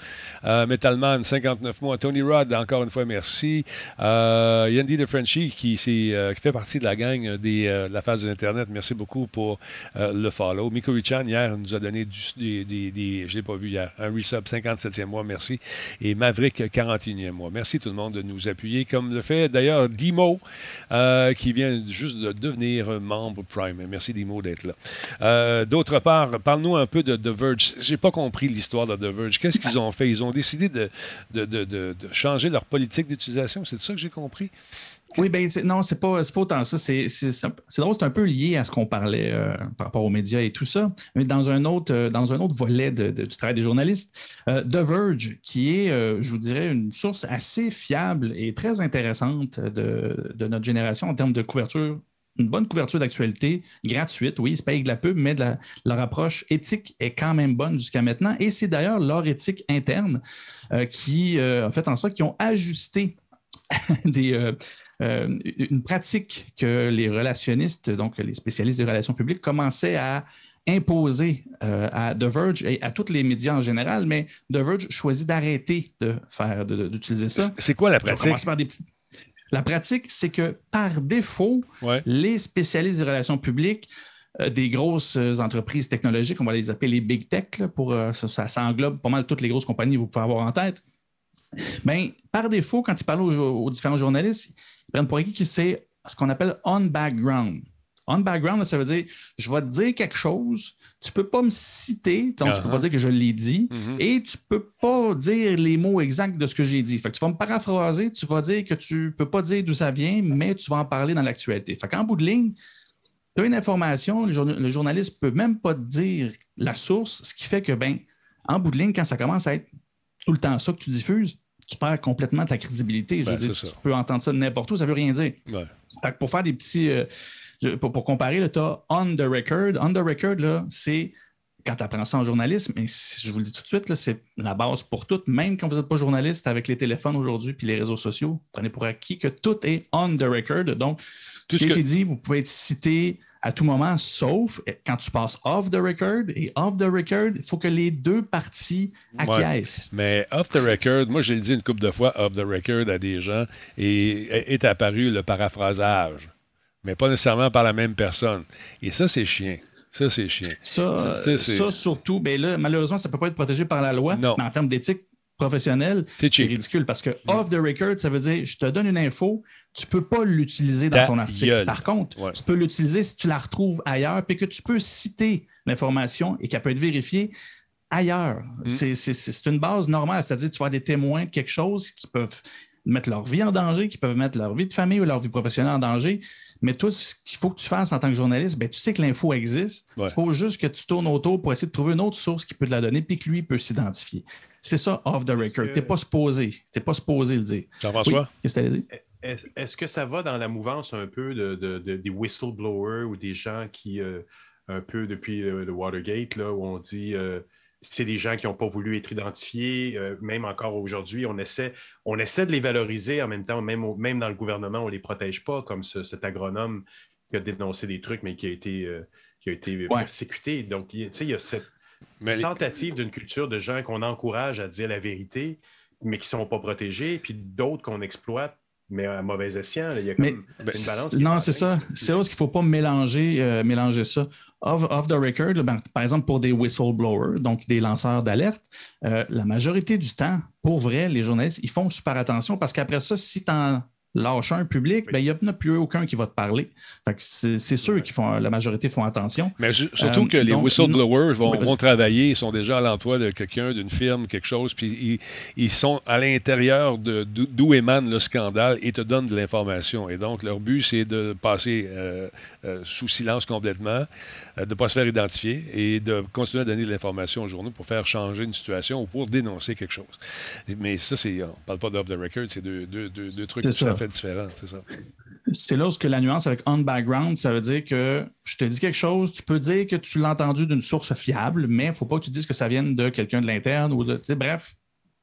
Euh, Metalman, 59 mois. Tony Rod, encore une fois, merci. Euh, Yandy de Frenchy, qui, fait partie de la gang des, de la phase de merci beaucoup pour euh, le follow. Miko Richan, hier, nous a donné du, des, des- des- l'ai pas vu hier, un resub 57e mois, merci. Et Maverick, 41e mois. Merci tout le monde de nous appuyer, comme le fait d'ailleurs Dimo, euh, qui vient juste de devenir membre Prime. Merci Dimo d'être là. Euh, D'autre part, parle-nous un peu de The Verge. J'ai pas compris l'histoire de The Verge. Qu'est-ce qu'ils ont fait? Ils ont décidé de- de- de- de changer leur politique d'utilisation. C'est ça que j'ai compris? Oui, ben non, c'est pas, pas autant ça. C'est drôle, c'est un peu lié à ce qu'on parlait euh, par rapport aux médias et tout ça. Mais dans un autre, euh, dans un autre volet de- du travail des journalistes, euh, The Verge, qui est, je vous dirais, une source assez fiable et très intéressante de, de notre génération en termes de couverture. Une bonne couverture d'actualité, gratuite, oui, ils se payent de la pub, mais la- leur approche éthique est quand même bonne jusqu'à maintenant. Et c'est d'ailleurs leur éthique interne qui euh, a fait en sorte qu'ils ont ajusté des, euh, euh, une pratique que les relationnistes, donc les spécialistes des relations publiques, commençaient à imposer euh, à The Verge et à tous les médias en général, mais The Verge choisit d'arrêter de faire, d'utiliser ça. C'est quoi la pratique? des petits- La pratique, c'est que par défaut, Ouais. les spécialistes des relations publiques des grosses entreprises technologiques, on va les appeler les big tech, là, pour, ça, ça- ça englobe pas mal toutes les grosses compagnies que vous pouvez avoir en tête. Ben, par défaut, quand ils parlent aux, aux différents journalistes, ils prennent pour acquis que c'est ce qu'on appelle on background. On background, ça veut dire je vais te dire quelque chose, tu ne peux pas me citer, donc tu ne peux Uh-huh. pas dire que je l'ai dit, Mhm. et tu ne peux pas dire les mots exacts de ce que j'ai dit. Fait que tu vas me paraphraser, tu vas dire que tu ne peux pas dire d'où ça vient, mais tu vas en parler dans l'actualité. Fait qu'en bout de ligne, tu as une information, le journaliste ne peut même pas te dire la source, ce qui fait que, ben, en bout de ligne, quand ça commence à être tout le temps ça que tu diffuses, tu perds complètement ta crédibilité. Je Ben, veux dire, c'est ça. tu peux entendre ça de n'importe où, ça ne veut rien dire. Ouais. Pour faire des petits. euh, pour, pour comparer, tu as on the record. On the record, c'est quand tu apprends ça en journalisme, mais si- je vous le dis tout de suite, c'est la base pour tout. Même quand vous n'êtes pas journaliste avec les téléphones aujourd'hui puis les réseaux sociaux, prenez pour acquis que tout est on the record. Donc, Tout ce qui a été dit, vous pouvez être cité à tout moment, sauf quand tu passes off the record. Et off the record, il faut que les deux parties acquiescent. Mais off the record, moi j'ai dit une couple de fois off the record à des gens et est apparu le paraphrasage, mais pas nécessairement par la même personne. Et ça, c'est chiant. Ça, c'est chiant. Ça, C'est- c'est- ça surtout, ben là, malheureusement, ça ne peut pas être protégé par la loi. Non. Mais en termes d'éthique professionnelle, C'est ridicule parce que off the record, ça veut dire je te donne une info, tu ne peux pas l'utiliser dans Ta ton article. gueule. Par contre, Ouais. tu peux l'utiliser si tu la retrouves ailleurs, puis que tu peux citer l'information et qu'elle peut être vérifiée ailleurs. Mm. C'est- une base normale, c'est-à-dire tu vas avoir des témoins quelque chose qui peuvent mettre leur vie en danger, qui peuvent mettre leur vie de famille ou leur vie professionnelle en danger. Mais tout ce qu'il faut que tu fasses en tant que journaliste, ben, tu sais que l'info existe. Il Ouais. faut juste que tu tournes autour pour essayer de trouver une autre source qui peut te la donner puis que lui peut s'identifier. C'est ça, off the record. que- Tu n'es pas supposé. Tu pas supposé le dire. Jean-François? Oui, Qu'est-ce que tu allais dire? Est-ce est-ce que ça va dans la mouvance un peu de, de- de- des whistleblowers ou des gens qui, euh, un peu depuis euh, le Watergate, là, où on dit euh, c'est des gens qui n'ont pas voulu être identifiés, euh, même encore aujourd'hui, on essaie, on essaie de les valoriser en même temps, même, au- même dans le gouvernement, on ne les protège pas, comme ce- cet agronome qui a dénoncé des trucs, mais qui a été, euh, qui a été Ouais. persécuté. Donc, il- tu sais, il y a cette Mais tentative d'une culture de gens qu'on encourage à dire la vérité, mais qui ne sont pas protégés, puis d'autres qu'on exploite, mais à mauvais escient. Il y a comme Mais- une balance. Non, c'est ça. C'est là où il ne faut pas mélanger, euh, mélanger ça. Off, off the record, ben, par exemple, pour des whistleblowers, donc des lanceurs d'alerte, euh, la majorité du temps, pour vrai, les journalistes, ils font super attention parce qu'après ça, si tu en lâches un public, ben, il n'y en a plus aucun qui va te parler. C'est sûr qu'ils font, la majorité font attention. Mais surtout Euh, que les donc, whistleblowers vont, Oui, vas-y. vont travailler, ils sont déjà à l'emploi de quelqu'un, d'une firme, quelque chose, puis ils, ils sont à l'intérieur d'où émane le scandale et te donnent de l'information. Et donc, leur but, c'est de passer euh, euh, sous silence complètement, de ne pas se faire identifier et de continuer à donner de l'information aux journaux pour faire changer une situation ou pour dénoncer quelque chose. Mais ça, c'est, on ne parle pas d'off the record, c'est deux, deux, deux, deux trucs tout à fait différents, c'est ça. C'est là où ce que la nuance avec on background, ça veut dire que je te dis quelque chose, tu peux dire que tu l'as entendu d'une source fiable, mais il ne faut pas que tu dises que ça vienne de quelqu'un de l'interne ou de. Bref,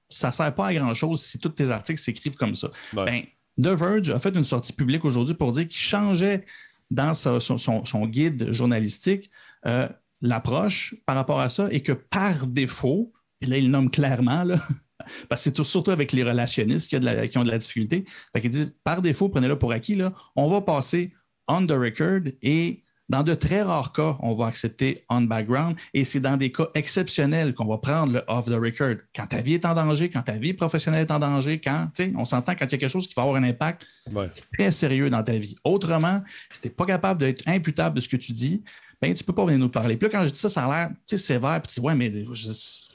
ça ne sert pas à grand-chose si tous tes articles s'écrivent comme ça. Ouais. Ben, The Verge a fait une sortie publique aujourd'hui pour dire qu'il changeait dans son, guide journalistique euh, l'approche par rapport à ça et que par défaut, et là, il nomme clairement, là, parce que c'est tout- surtout avec les relationnistes qui, ont de la difficulté. Fait qu'ils disent, par défaut, prenez-le pour acquis, on va passer on the record et dans de très rares cas, on va accepter on background et c'est dans des cas exceptionnels qu'on va prendre le off the record. Quand ta vie est en danger, quand ta vie professionnelle est en danger, quand, on s'entend quand il y a quelque chose qui va avoir un impact Ouais. très sérieux dans ta vie. Autrement, si tu n'es pas capable d'être imputable de ce que tu dis, ben, tu ne peux pas venir nous parler. Puis là, quand je dis ça, ça a l'air sévère, puis tu dis, ouais, mais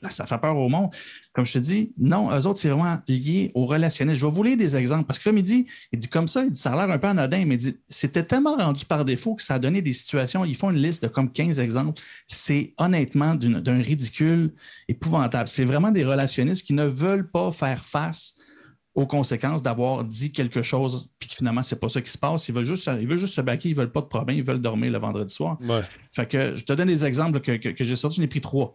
ça fait peur au monde. Comme je te dis, non, eux autres, c'est vraiment lié au relationnel. Je vais vous lire des exemples, parce que comme il dit, il dit comme ça, il dit, ça a l'air un peu anodin, mais il dit, c'était tellement rendu par défaut que ça a donné des situations, ils font une liste de comme 15 exemples. C'est honnêtement d'un ridicule épouvantable. C'est vraiment des relationnistes qui ne veulent pas faire face aux conséquences d'avoir dit quelque chose, puis que finalement, c'est pas ça qui se passe. Ils veulent juste, ils veulent juste se baquer, ils veulent pas de problème, ils veulent dormir le vendredi soir. Ouais. Fait que je te donne des exemples que, que- que j'ai sortis, j'en ai pris trois.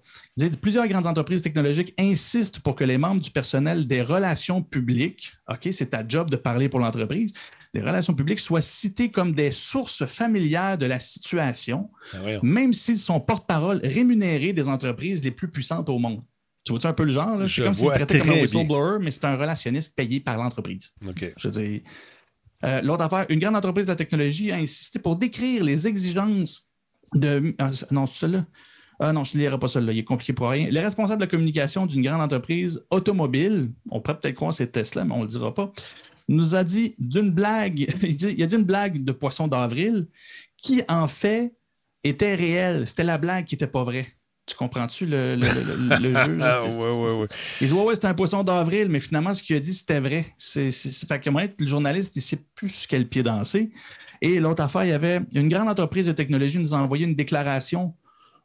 Plusieurs grandes entreprises technologiques insistent pour que les membres du personnel des relations publiques, OK, c'est ta job de parler pour l'entreprise, des relations publiques soient cités comme des sources familières de la situation, Ah, voyons. même s'ils sont porte-parole rémunérés des entreprises les plus puissantes au monde. Tu vois-tu un peu le genre? là? Je C'est comme s'il traitait comme un bien. whistleblower, mais c'est un relationniste payé par l'entreprise. OK. Je veux dire, euh, L'autre affaire, une grande entreprise de la technologie a insisté pour décrire les exigences de. ah, non, c'est celle-là. Ah non, je ne lirai pas celle-là, il est compliqué pour rien. Les responsables de la communication d'une grande entreprise automobile, on pourrait peut-être croire que c'est Tesla, mais on ne le dira pas, nous a dit d'une blague, il a dit une blague de poisson d'avril qui, en fait, était réelle. C'était la blague qui n'était pas vraie. Tu comprends-tu le, le, le- le jeu? Ah, C'est- ouais, ouais, ouais. il dit Ouais, ouais, c'était un poisson d'avril, mais finalement, ce qu'il a dit, c'était vrai. C'est, c'est, c'est- fait que moi, le journaliste, il ne sait plus sur quel pied danser. Et l'autre affaire, il y avait une grande entreprise de technologie nous a envoyé une déclaration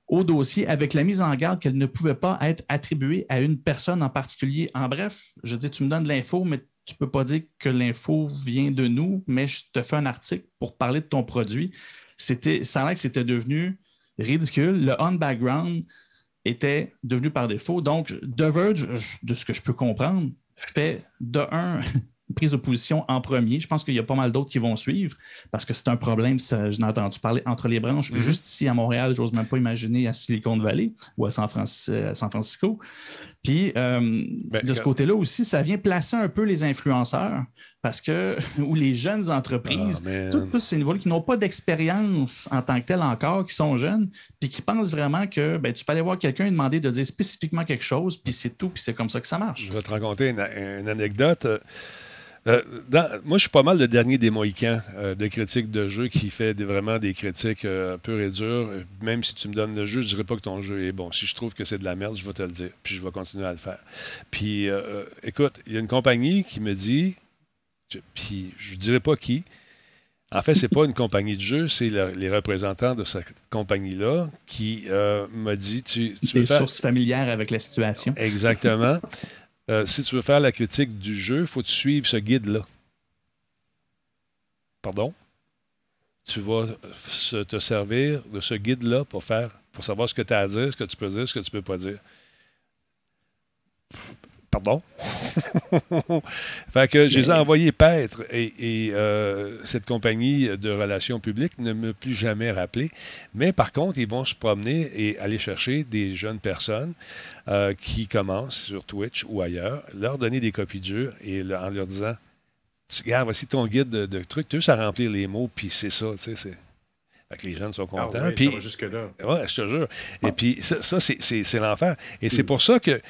au dossier avec la mise en garde qu'elle ne pouvait pas être attribuée à une personne en particulier. En bref, je dis, tu me donnes de l'info, mais tu ne peux pas dire que l'info vient de nous, mais je te fais un article pour parler de ton produit. C'était, ça a l'air que c'était devenu ridicule. Le on-background était devenu par défaut. Donc, The Verge, de ce que je peux comprendre, fait de un une prise de position en premier. Je pense qu'il y a pas mal d'autres qui vont suivre parce que c'est un problème, ça, je n'ai entendu parler entre les branches. Mhm. Juste ici à Montréal, j'ose même pas imaginer à Silicon Valley ou à San, à San Francisco. Puis, euh, Ben, de ce côté-là aussi, ça vient placer un peu les influenceurs parce que, ou les jeunes entreprises, Ah, man. tout, tous ces niveaux qui n'ont pas d'expérience en tant que tel encore, qui sont jeunes, puis qui pensent vraiment que ben, tu peux aller voir quelqu'un et demander de dire spécifiquement quelque chose, puis c'est tout, puis c'est comme ça que ça marche. Je vais te raconter une, une anecdote. Euh, dans- moi, je suis pas mal le dernier des Mohicans euh, de critiques de jeu qui fait des- vraiment des critiques euh, pures et dures. Même si tu me donnes le jeu, je dirais pas que ton jeu est bon. Si je trouve que c'est de la merde, je vais te le dire. Puis je vais continuer à le faire. Puis, euh, écoute, il y a une compagnie qui me dit, puis je dirais pas qui. En fait, c'est pas une compagnie de jeu, c'est le- les représentants de cette compagnie-là qui euh, m'a dit, tu, tu Des faire... sources familières avec la situation. Exactement. Euh, si tu veux faire la critique du jeu, il faut que tu suives ce guide-là. Pardon? Tu vas se- te servir de ce guide-là pour faire, pour savoir ce que tu as à dire, ce que tu peux dire, ce que tu peux pas dire. Pardon? fait que je les ai envoyés paître et, et, euh, cette compagnie de relations publiques ne m'a plus jamais rappelé. Mais par contre, ils vont se promener et aller chercher des jeunes personnes euh, qui commencent sur Twitch ou ailleurs, leur donner des copies de jeu et le- en leur disant Regarde, voici ton guide de, de trucs, tu as juste à remplir les mots, puis c'est ça, tu sais. c'est- Fait que les jeunes sont Ah contents. ouais, puis, ça va jusque-là. Ouais, je te jure. Et puis, ça, ça, c'est- c'est c'est l'enfer. Et c'est pour ça que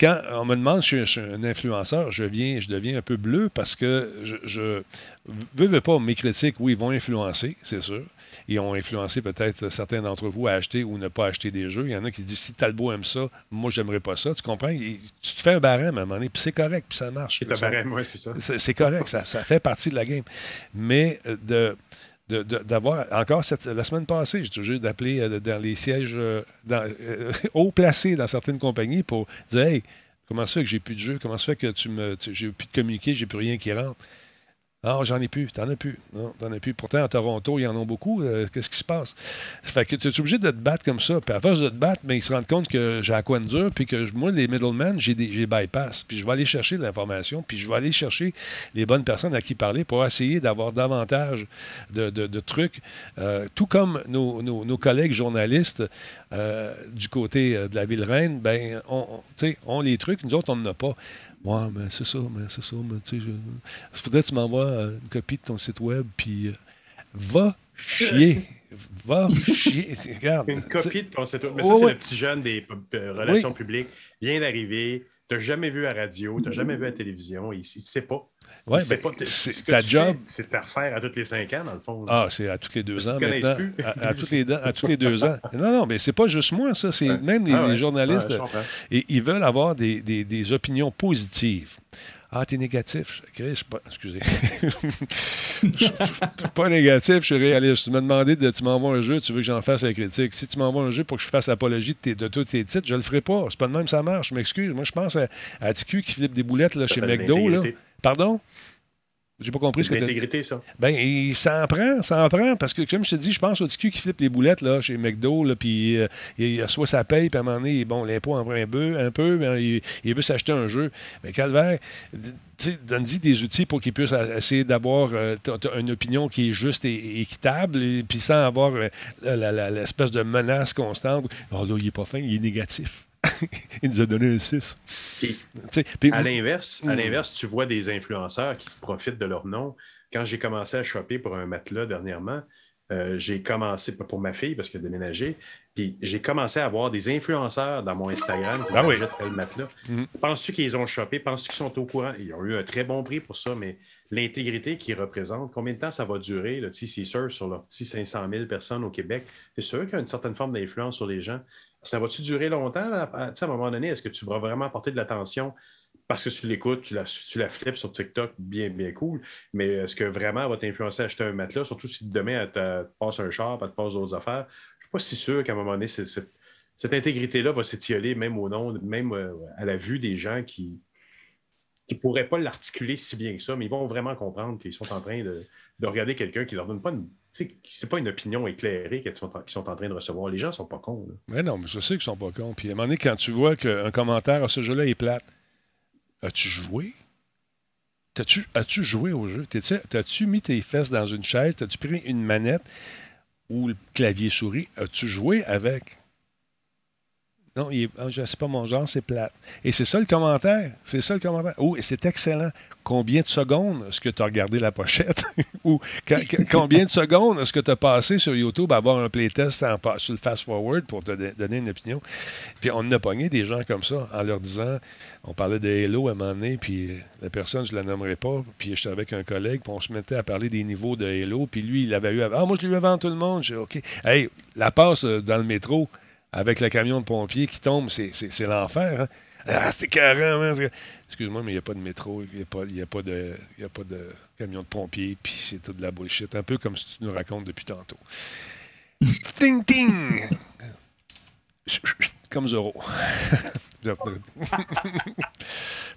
quand on me demande si je suis un influenceur, je viens, je deviens un peu bleu parce que je, je veux, veux pas mes critiques, oui, ils vont influencer, c'est sûr. Ils ont influencé peut-être certains d'entre vous à acheter ou ne pas acheter des jeux. Il y en a qui disent si Talbot aime ça, moi j'aimerais pas ça. Tu comprends? Tu te fais un barème à un moment donné, puis c'est correct, puis ça marche. C'est le barème, ouais, c'est ça. C'est correct, ça, ça fait partie de la game. Mais euh, de- d'avoir encore cette, la semaine passée, j'ai toujours d'appeler euh, dans les sièges euh, dans- euh, haut placés dans certaines compagnies pour dire Hey, comment ça fait que j'ai plus de jeu? Comment ça fait que tu me j'ai plus de communiquer, j'ai plus rien qui rentre? Ah, j'en ai plus, t'en as plus. Non, t'en as plus. Pourtant, à Toronto, ils en ont beaucoup. Euh, Qu'est-ce qui se passe? Fait que tu es obligé de te battre comme ça? Puis à force de te battre, mais ils se rendent compte que j'ai à quoi de dur, puis que moi, les middlemen, j'ai bypass. Puis je vais aller chercher de l'information, puis je vais aller chercher les bonnes personnes à qui parler pour essayer d'avoir davantage de, trucs. Euh, tout comme nos, collègues journalistes euh, du côté de la ville-reine, ben, on, on- ont les trucs, nous autres, on n'en a pas. Ouais, mais c'est ça, mais c'est ça, mais tu sais, je- faudrait que tu m'envoies euh, une copie de ton site web, puis euh, va chier. Va chier. Regarde. Une copie de ton site web. Mais Ouais, ça, c'est ouais. le petit jeune des euh, relations publiques. Vient d'arriver. Tu n'as jamais vu à radio, tu n'as jamais vu à la télévision. Il ne sait pas. Ouais, ben, pas. c'est Ce que ta tu job. C'est de te refaire à tous les cinq ans, dans le fond. Ah, c'est à tous les deux ans maintenant. plus. À, à tous les, à tous les deux ans. Non, non, mais c'est pas juste moi, ça. C'est Ouais. même les, Ah ouais. les journalistes. Et ils veulent avoir des, des- des opinions positives. Ah, t'es négatif. Chris, Je suis pas, excusez. Je suis pas négatif, je suis réaliste. Tu m'as demandé de. Tu m'envoies un jeu, tu veux que j'en fasse la critique. Si tu m'envoies un jeu pour que je fasse apologie de, tes- de tous tes titres, je le ferai pas. C'est pas de même, ça marche. Je m'excuse. Moi, je pense à, à TQ qui flippe des boulettes là, chez McDo. Là. Pardon? J'ai pas compris ce que tu l'intégrité, ça. ben, il s'en prend, s'en prend, parce que, comme je te dis, je pense au TQ qui flippe les boulettes là, chez McDo, là, puis euh, il reçoit sa paye, puis à un moment donné, bon, l'impôt en prend un peu, un peu ben, il, il veut s'acheter un jeu. Mais Calvaire, d- tu sais, donne-y des outils pour qu'il puisse a- essayer d'avoir euh, une opinion qui est juste et, équitable, et puis sans avoir euh, l'espèce de menace constante. Oh là, il est pas fin, il est négatif. il nous a donné un 6. Et puis- À l'inverse, à Mm. l'inverse, tu vois des influenceurs qui profitent de leur nom. Quand j'ai commencé à choper pour un matelas dernièrement, euh, j'ai commencé pour ma fille parce qu'elle a déménagé, puis j'ai commencé à avoir des influenceurs dans mon Instagram qui Ah oui. matelas. Mhm. Penses-tu qu'ils ont chopé? Penses-tu qu'ils sont au courant? Ils ont eu un très bon prix pour ça, mais l'intégrité qu'ils représentent, combien de temps ça va durer? Là, surfent sur leurs petits 500 000 personnes au Québec, c'est sûr qu'il y a une certaine forme d'influence sur les gens. Ça va-tu durer longtemps? là? À, un moment donné, est-ce que tu vas vraiment apporter de l'attention parce que tu l'écoutes, tu la, flippes sur TikTok, bien, bien cool, mais est-ce que vraiment elle va t'influencer à acheter un matelas, surtout si demain elle te, passe un char, elle te passe d'autres affaires? Je ne suis pas si sûr qu'à un moment donné, cette intégrité-là va s'étioler même au nom, même euh, à la vue des gens qui ne pourraient pas l'articuler si bien que ça, mais ils vont vraiment comprendre qu'ils sont en train de, de regarder quelqu'un qui leur donne pas une. Tu c'est pas une opinion éclairée qu'ils sont, sont en train de recevoir. Les gens sont pas cons. là. Mais non, mais je sais qu'ils sont pas cons. Puis à un moment donné, quand tu vois qu'un commentaire à ce jeu-là est plate, as-tu joué? As-tu joué au jeu? T'as-tu mis tes fesses dans une chaise? T'as-tu pris une manette ou le clavier souris? As-tu joué avec? Non, il est, ah, sais pas mon genre, c'est plate. Et c'est ça le commentaire. C'est ça le commentaire. Oh, et c'est excellent. Combien de secondes est-ce que tu as regardé la pochette? Ou combien de secondes est-ce que tu as passé sur YouTube à avoir un playtest sur le fast-forward pour te don- donner une opinion? Puis on a pogné des gens comme ça en leur disant, on parlait de Halo à un moment donné, puis la personne, je ne la nommerai pas, puis j'étais avec un collègue, puis on se mettait à parler des niveaux de Halo, puis lui, il l'avait eu avant. Ah, moi, je l'ai eu avant tout le monde. J'ai OK. Hey, la passe euh, dans le métro avec le camion de pompiers qui tombe, c'est, l'enfer. hein. Ah, c'est carré, man. c'est- Excuse-moi, mais il n'y a pas de métro, il n'y a, pas- a, de- a pas de camion de pompiers, puis c'est tout de la bullshit. Un peu comme ce que tu nous racontes depuis tantôt. ting, ting! Comme Zoro. fait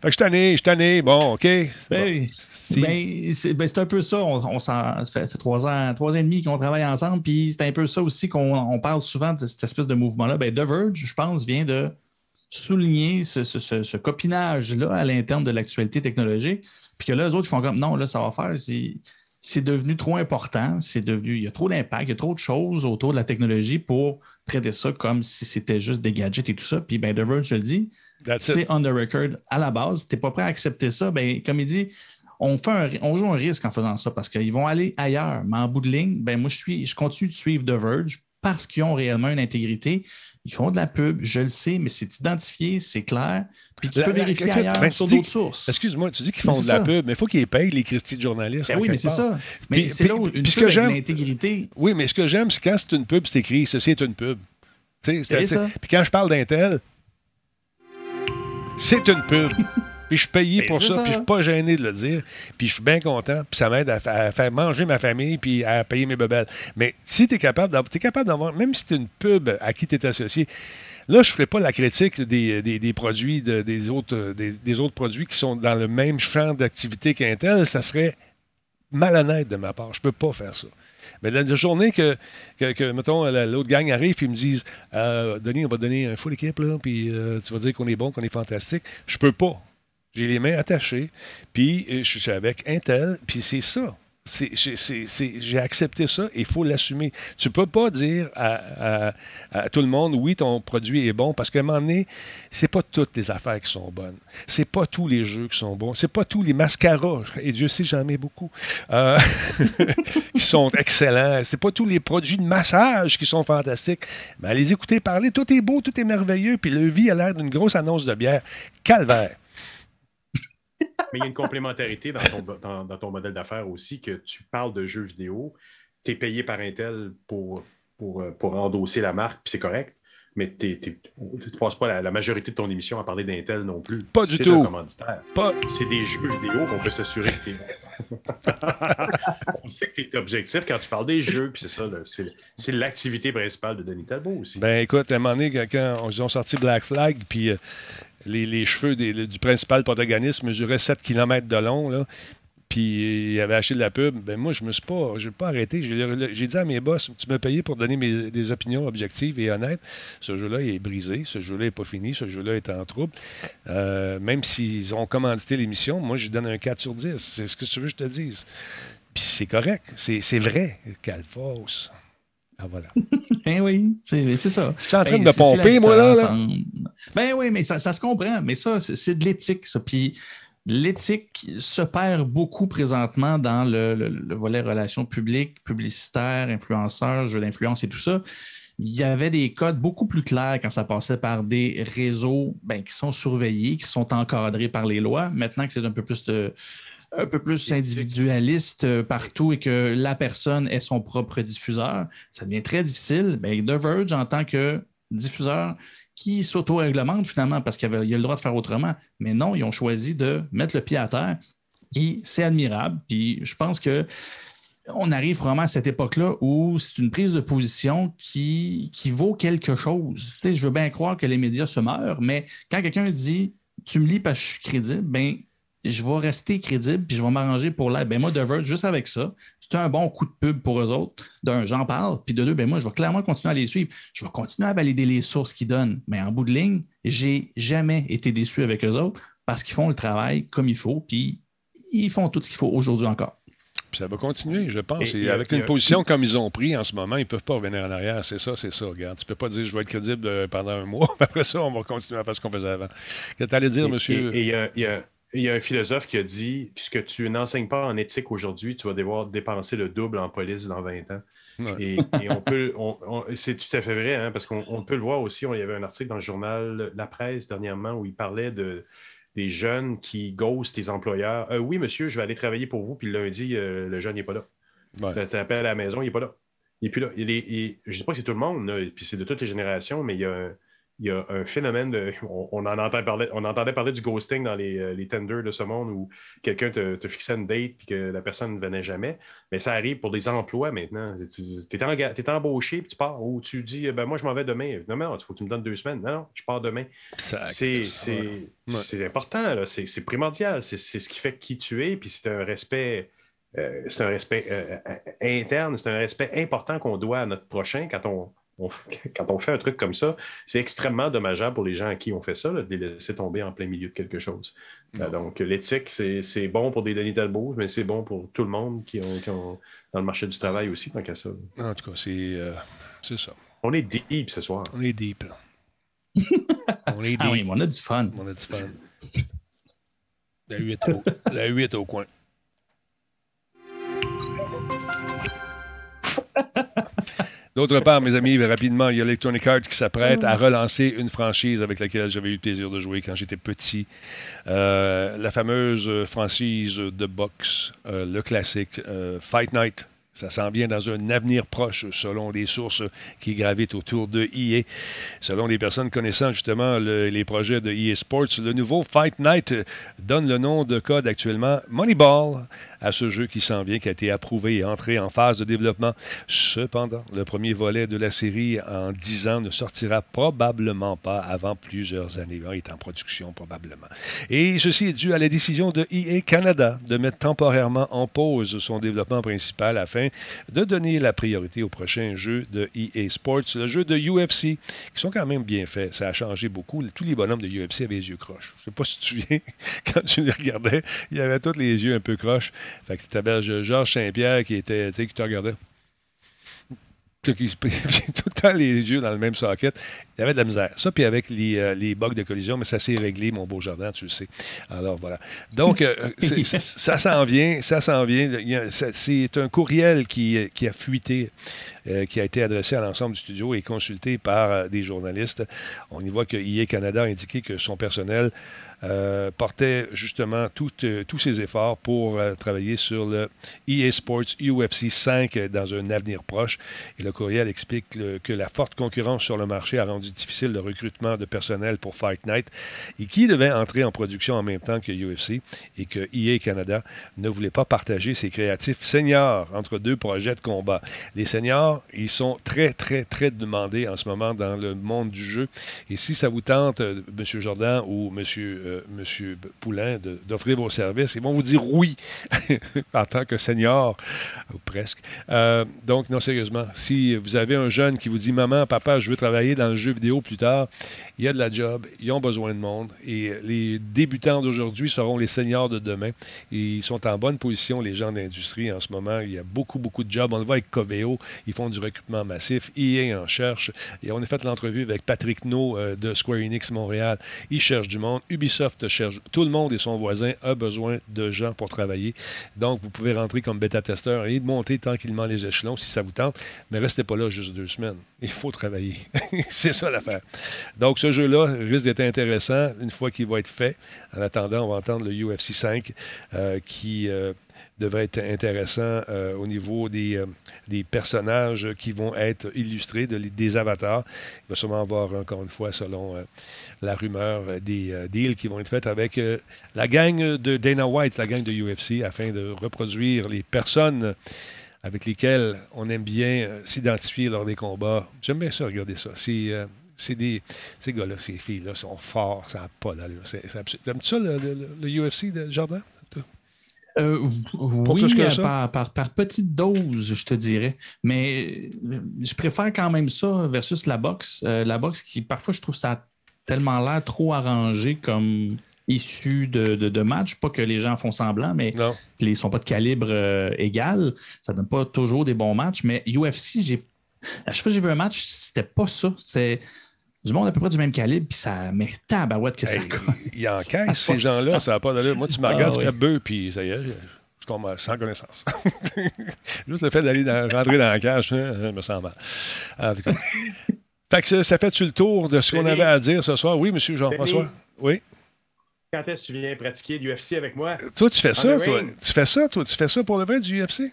que je suis tanné, je suis tanné. Bon, OK. Ben, Bon. Si. ben, c'est ben, c'est un peu ça. On, ça fait, trois ans, trois ans et demi qu'on travaille ensemble. Puis c'est un peu ça aussi qu'on on parle souvent de cette espèce de mouvement-là. Ben, The Verge, je pense, vient de souligner ce, ce- ce- ce copinage-là à l'interne de l'actualité technologique. Puis que là, les autres, ils font comme non, là, ça va faire. C'est, devenu trop important. C'est devenu, il y a trop d'impact, il y a trop de choses autour de la technologie pour traiter ça comme si c'était juste des gadgets et tout ça. Puis ben, The Verge, je le dis, That's it. c'est on the record à la base. Tu n'es pas prêt à accepter ça, ben, comme il dit, on, fait un on joue un risque en faisant ça parce qu'ils vont aller ailleurs. Mais en bout de ligne, ben, moi, je, suis, je continue de suivre The Verge parce qu'ils ont réellement une intégrité. Ils font de la pub, je le sais, mais c'est identifié, c'est clair. Puis tu La- peux la- vérifier écoute, ailleurs ben, sur d'autres sources. Excuse-moi, tu dis qu'ils font de la ça. pub, mais il faut qu'ils payent les Christy de journalistes. Ben en oui, mais c'est ça. Mais c'est là où une pub l'intégrité. Oui, mais ce que j'aime, c'est quand c'est une pub, c'est écrit ceci est une pub. Puis quand je parle d'Intel, c'est une pub. Puis je suis payé Ben, pour ça, ça. puis je suis pas gêné de le dire. Puis je suis bien content, puis ça m'aide à, fa- à faire manger ma famille, puis à payer mes bebelles. Mais si tu es capable d'avoir, t'es capable d'avoir, même si c'est une pub à qui tu es associé, là, je ne ferai pas la critique des, des- des produits, de- des, autres, des, des autres produits qui sont dans le même champ d'activité qu'Intel. Ça serait malhonnête de ma part. Je peux pas faire ça. Mais la journée que, que, que, mettons, la- l'autre gang arrive et ils me disent euh, Denis, on va donner un full équipe, là, puis euh, tu vas dire qu'on est bon, qu'on est fantastique. Je peux pas. J'ai les mains attachées, puis euh, je suis avec Intel, puis c'est ça. J'ai accepté ça et il faut l'assumer. Tu peux pas dire à, tout le monde oui, ton produit est bon, parce qu'à un moment donné, c'est pas toutes les affaires qui sont bonnes. C'est pas tous les jeux qui sont bons. C'est pas tous les mascaras, et Dieu sait, j'en ai beaucoup, euh, qui sont excellents. C'est pas tous les produits de massage qui sont fantastiques. Mais allez écouter parler, tout est beau, tout est merveilleux, puis le vie a l'air d'une grosse annonce de bière. Calvaire. Mais il y a une complémentarité dans ton, dans, dans ton modèle d'affaires aussi, que tu parles de jeux vidéo, tu es payé par Intel pour, pour, euh, pour endosser la marque, puis c'est correct, mais tu ne passes pas la, la majorité de ton émission à parler d'Intel non plus. Pas du tout. commanditaire. Pas, C'est des jeux vidéo qu'on peut s'assurer que tu On sait que tu es objectif quand tu parles des jeux, puis c'est ça, c'est l'activité principale de Denis Talbot aussi. Ben écoute, à un moment donné, quand, quand ils ont sorti Black Flag, puis euh, les, cheveux du principal protagoniste mesuraient 7 km de long, puis il avait acheté de la pub, ben moi, je me suis pas, j'ai pas arrêté. J'ai dit à mes boss, tu m'as payé pour donner des opinions objectives et honnêtes. Ce jeu-là est brisé, ce jeu-là n'est pas fini, ce jeu-là est en trouble. Euh, même s'ils ont commandité l'émission, moi, je donne un 4 sur 10. C'est ce que tu veux que je te dise. Puis c'est correct, c'est c'est vrai, Calfos. Ah voilà. Ben oui, c'est ça. Je suis en train Ben, de pomper, moi, là. là. Ben oui, mais ça, ça se comprend. Mais ça, c'est c'est de l'éthique, ça. Puis l'éthique se perd beaucoup présentement dans le, le- le volet relations publiques, publicitaires, influenceurs, jeux d'influence et tout ça. Il y avait des codes beaucoup plus clairs quand ça passait par des réseaux ben, qui sont surveillés, qui sont encadrés par les lois. Maintenant que c'est un peu plus de, un peu plus individualiste euh, partout et que la personne est son propre diffuseur, ça devient très difficile. Ben, The Verge, en tant que diffuseur, qui s'auto-réglemente finalement parce qu'il il a le droit de faire autrement. Mais non, ils ont choisi de mettre le pied à terre. Et c'est admirable. Puis je pense que on arrive vraiment à cette époque-là où c'est une prise de position qui, qui vaut quelque chose. Tu sais, je veux bien croire que les médias se meurent, mais quand quelqu'un dit Tu me lis parce que je suis crédible, ben je vais rester crédible puis je vais m'arranger pour l'aide. Ben moi, The Verge, juste avec ça, c'est un bon coup de pub pour eux autres. D'un, j'en parle, puis de deux, ben moi, je vais clairement continuer à les suivre. Je vais continuer à valider les sources qu'ils donnent. Mais en bout de ligne, j'ai jamais été déçu avec eux autres parce qu'ils font le travail comme il faut, puis ils font tout ce qu'il faut aujourd'hui encore. Puis ça va continuer, je pense. Et avec une position comme ils ont pris en ce moment, ils ne peuvent pas revenir en arrière. C'est ça, c'est ça. Regarde, tu peux pas dire je vais être crédible euh, pendant un mois. Après ça, on va continuer à faire ce qu'on faisait avant. Qu'est-ce que tu allais dire, Et- monsieur? Et et il y, a- il y a- il y a un philosophe qui a dit puisque tu n'enseignes pas en éthique aujourd'hui, tu vas devoir dépenser le double en police dans 20 ans. Ouais. Et, et on peut, on- on- c'est tout à fait vrai, hein, parce qu'on on peut le voir aussi. on- il y avait un article dans le journal La Presse dernièrement où il parlait de, des jeunes qui ghostent les employeurs. Euh, oui, monsieur, je vais aller travailler pour vous, puis le lundi, euh, le jeune n'est pas là. Ouais. Tu t'appelles à la maison, il n'est pas là. Il n'est plus là. Il est- il- je ne dis pas que c'est tout le monde, là, puis c'est de toutes les générations, mais il y a un, il y a un phénomène de. On, on en entend parler, on entendait parler du ghosting dans les, euh, les tenders de ce monde où quelqu'un te, te fixait une date puis que la personne ne venait jamais. Mais ça arrive pour des emplois maintenant. Tu es, embauché puis tu pars ou tu dis ben moi je m'en vais demain. Non, mais non, il faut que tu me donnes deux semaines. Non, non, je pars demain. C'est ouais. important, c'est primordial. C'est ce qui fait qui tu es, puis c'est un respect. euh, c'est un respect euh, interne, c'est un respect important qu'on doit à notre prochain quand on, on- quand on fait un truc comme ça. C'est extrêmement dommageable pour les gens à qui on fait ça, là, de les laisser tomber en plein milieu de quelque chose. Euh, donc, l'éthique, c'est bon pour des Denis Talbot, mais c'est bon pour tout le monde qui ont, qui ont- dans le marché du travail aussi, tant qu'à ça. En tout cas, c'est euh, c'est ça. On est deep ce soir. On est deep. on est deep. Ah oui, mais on a du fun. On a du fun. La 8 au, la 8 au coin. D'autre part, mes amis, rapidement, il y a Electronic Arts qui s'apprête à relancer une franchise avec laquelle j'avais eu le plaisir de jouer quand j'étais petit. Euh, la fameuse franchise de boxe, euh, le classique euh, Fight Night. Ça s'en vient dans un avenir proche, selon les sources qui gravitent autour de EA. Selon les personnes connaissant justement le- les projets de EA Sports, le nouveau Fight Night donne le nom de code actuellement Moneyball à ce jeu qui s'en vient, qui a été approuvé et entré en phase de développement. Cependant, le premier volet de la série en 10 ans ne sortira probablement pas avant plusieurs années. Il est en production probablement. Et ceci est dû à la décision de EA Canada de mettre temporairement en pause son développement principal afin de donner la priorité au prochain jeu de EA Sports, le jeu de UFC, qui sont quand même bien faits. Ça a changé beaucoup. Tous les bonhommes de UFC avaient les yeux croches. Je ne sais pas si tu te souviens, quand tu les regardais, il y tous les yeux un peu croches. Fait que tu avais Georges Saint-Pierre qui était, tu sais, qui te regardait. Tout le temps les yeux dans le même socket. Il y avait de la misère. Ça, puis avec les, euh, les bugs de collision, mais ça s'est réglé, mon beau jardin, tu le sais. Alors voilà. Donc, euh, ça s'en vient, ça s'en vient. C'est un courriel qui, qui a fuité, euh, qui a été adressé à l'ensemble du studio et consulté par euh, des journalistes. On y voit que EA Canada a indiqué que son personnel euh, portait justement tous ses efforts pour travailler sur le EA Sports UFC 5 euh, dans un avenir proche. Et le courriel explique que la forte concurrence sur le marché a rendu difficile le recrutement de personnel pour Fight Night et qui devait entrer en production en même temps que UFC et que EA Canada ne voulait pas partager ses créatifs seniors entre deux projets de combat. Les seniors, ils sont très, très, très demandés en ce moment dans le monde du jeu. Et si ça vous tente, euh, M. Jordan ou M. Monsieur Poulain, d'offrir vos services, ils vont vous dire oui en tant que senior, ou presque. Euh, donc, non, sérieusement, si vous avez un jeune qui vous dit Maman, papa, je veux travailler dans le jeu vidéo plus tard, il y a de la job, ils ont besoin de monde. Et les débutants d'aujourd'hui seront les seniors de demain. Ils sont en bonne position, les gens d'industrie en ce moment. Il y a beaucoup, beaucoup de jobs. On le voit avec Coveo, ils font du recrutement massif. EA en cherche. Et on a fait l'entrevue avec Patrick No euh, de Square Enix Montréal. Il cherche du monde. Ubisoft cherche. Tout le monde et son voisin a besoin de gens pour travailler. Donc, vous pouvez rentrer comme bêta-testeur et monter tranquillement les échelons si ça vous tente. Mais restez pas là juste deux semaines. Il faut travailler. C'est ça l'affaire. Donc, ce jeu-là risque d'être intéressant une fois qu'il va être fait. En attendant, on va entendre le UFC 5 euh, qui euh, devrait être intéressant euh, au niveau des, euh, des personnages qui vont être illustrés, de- des avatars. Il va sûrement avoir, encore une fois, selon euh, la rumeur, des deals qui vont être faits avec la gang de Dana White, la gang de UFC, afin de reproduire les personnes avec lesquelles on aime bien s'identifier lors des combats. J'aime bien ça, regarder ça. C'est, c'est des, ces gars-là, ces filles-là sont forts, ça n'a pas d'allure. C'est, absurde. T'aimes-tu ça, le, le- le UFC de Jardin? Euh, oui, euh, par, par, par petite dose, je te dirais. Mais euh, je préfère quand même ça versus la boxe. Euh, la boxe qui, parfois, je trouve ça a tellement l'air trop arrangé comme issu de, de, de match. Pas que les gens font semblant, mais Non. ils ne sont pas de calibre euh, égal. Ça donne pas toujours des bons matchs. Mais UFC, j'ai à chaque fois que j'ai vu un match, c'était pas ça. C'était du monde à peu près du même calibre, puis ça met tabarouette que ça Hey, colle. ils encaissent, ces gens-là, ça n'a pas d'allure. Moi, tu me regardes, Ah, tu fais oui. bœuf, puis ça y est, je, je tombe sans connaissance. Juste le fait d'aller dans- rentrer dans la cage, hein, je me sens mal. En tout cas. Fait que ça, ça fait-tu le tour de ce qu'on avait à dire ce soir? Oui, monsieur Jean-François? Oui? Quand est-ce que tu viens pratiquer l'UFC avec moi? Toi, tu fais ça, toi? Tu fais ça, toi? Tu fais ça pour le vrai du UFC?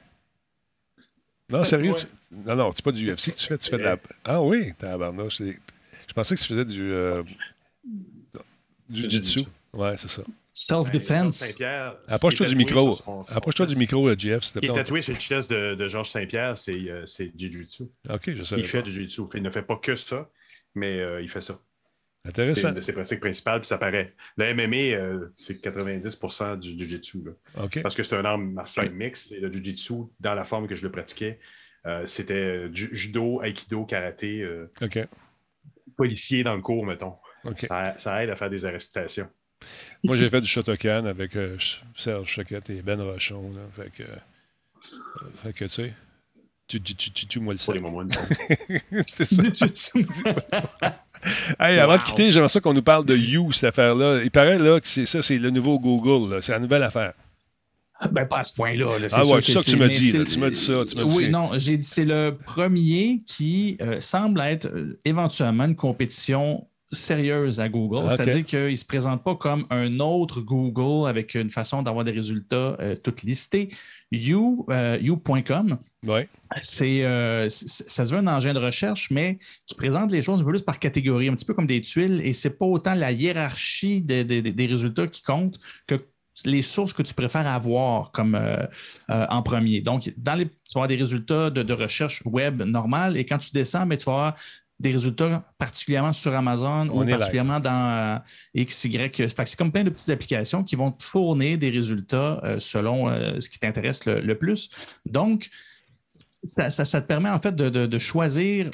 Non, sérieux? tu- Non, non, c'est pas du UFC que tu fais. Tu fais de la. Ah oui, tabarnouche. C'est- Je pensais que tu faisais du. euh, Du jiu-jitsu. Ouais, c'est ça. Self-defense. Saint-Pierre, Approche-toi du micro. son- Approche-toi du micro, euh, JF, s'il te Qui est plaît. tatoué sur le chest de, de Georges Saint-Pierre, c'est euh, c'est Jiu-Jitsu. OK, je savais Il fait pas. du Jiu-Jitsu. Il ne fait pas que ça, mais euh, il fait ça. C'est Intéressant. une de ses pratiques principales, puis ça paraît. Le MMA, euh, c'est 90% du Jiu-Jitsu. là. OK. Parce que c'est un art martial mix. Et le Jiu-Jitsu, dans la forme que je le pratiquais, euh, c'était ju- judo, aikido, karaté, euh, OK. policier dans le cours, mettons. Ça, ça aide à faire des arrestations. Moi, j'ai fait du Shotokan avec euh, Serge Choquette et Ben Rochon. Là. Fait que, euh, fait que tu sais, tu, tu, tu, tu, tu moi le. C'est ça. Hey, avant de quitter, j'aimerais ça qu'on nous parle de You, cette affaire-là. Il paraît là que c'est ça, c'est le nouveau Google. C'est la nouvelle affaire. Ben, pas à ce point-là. là, Ah ouais, c'est ça que tu m'as dit, là. Tu m'as dit ça, tu m'as dit Oui, non, j'ai dit c'est le premier qui euh, semble être euh, éventuellement une compétition sérieuse à Google. C'est-à-dire qu'il ne se présente pas comme un autre Google avec une façon d'avoir des résultats euh, toutes listés. You, euh, you.com, Ouais. c'est, euh, ça se veut un engin de recherche, mais qui présente les choses un peu plus par catégorie, un petit peu comme des tuiles, et c'est pas autant la hiérarchie des- des- des résultats qui compte que les sources que tu préfères avoir comme euh, euh, en premier. Donc, dans les, tu vas avoir des résultats de, de recherche web normale, et quand tu descends, mais tu vas avoir des résultats particulièrement sur Amazon On ou particulièrement dans euh, X, Y. Fait que C'est comme plein de petites applications qui vont te fournir des résultats selon ce qui t'intéresse le, le plus. Donc, ça, ça- ça te permet en fait de, de- de choisir.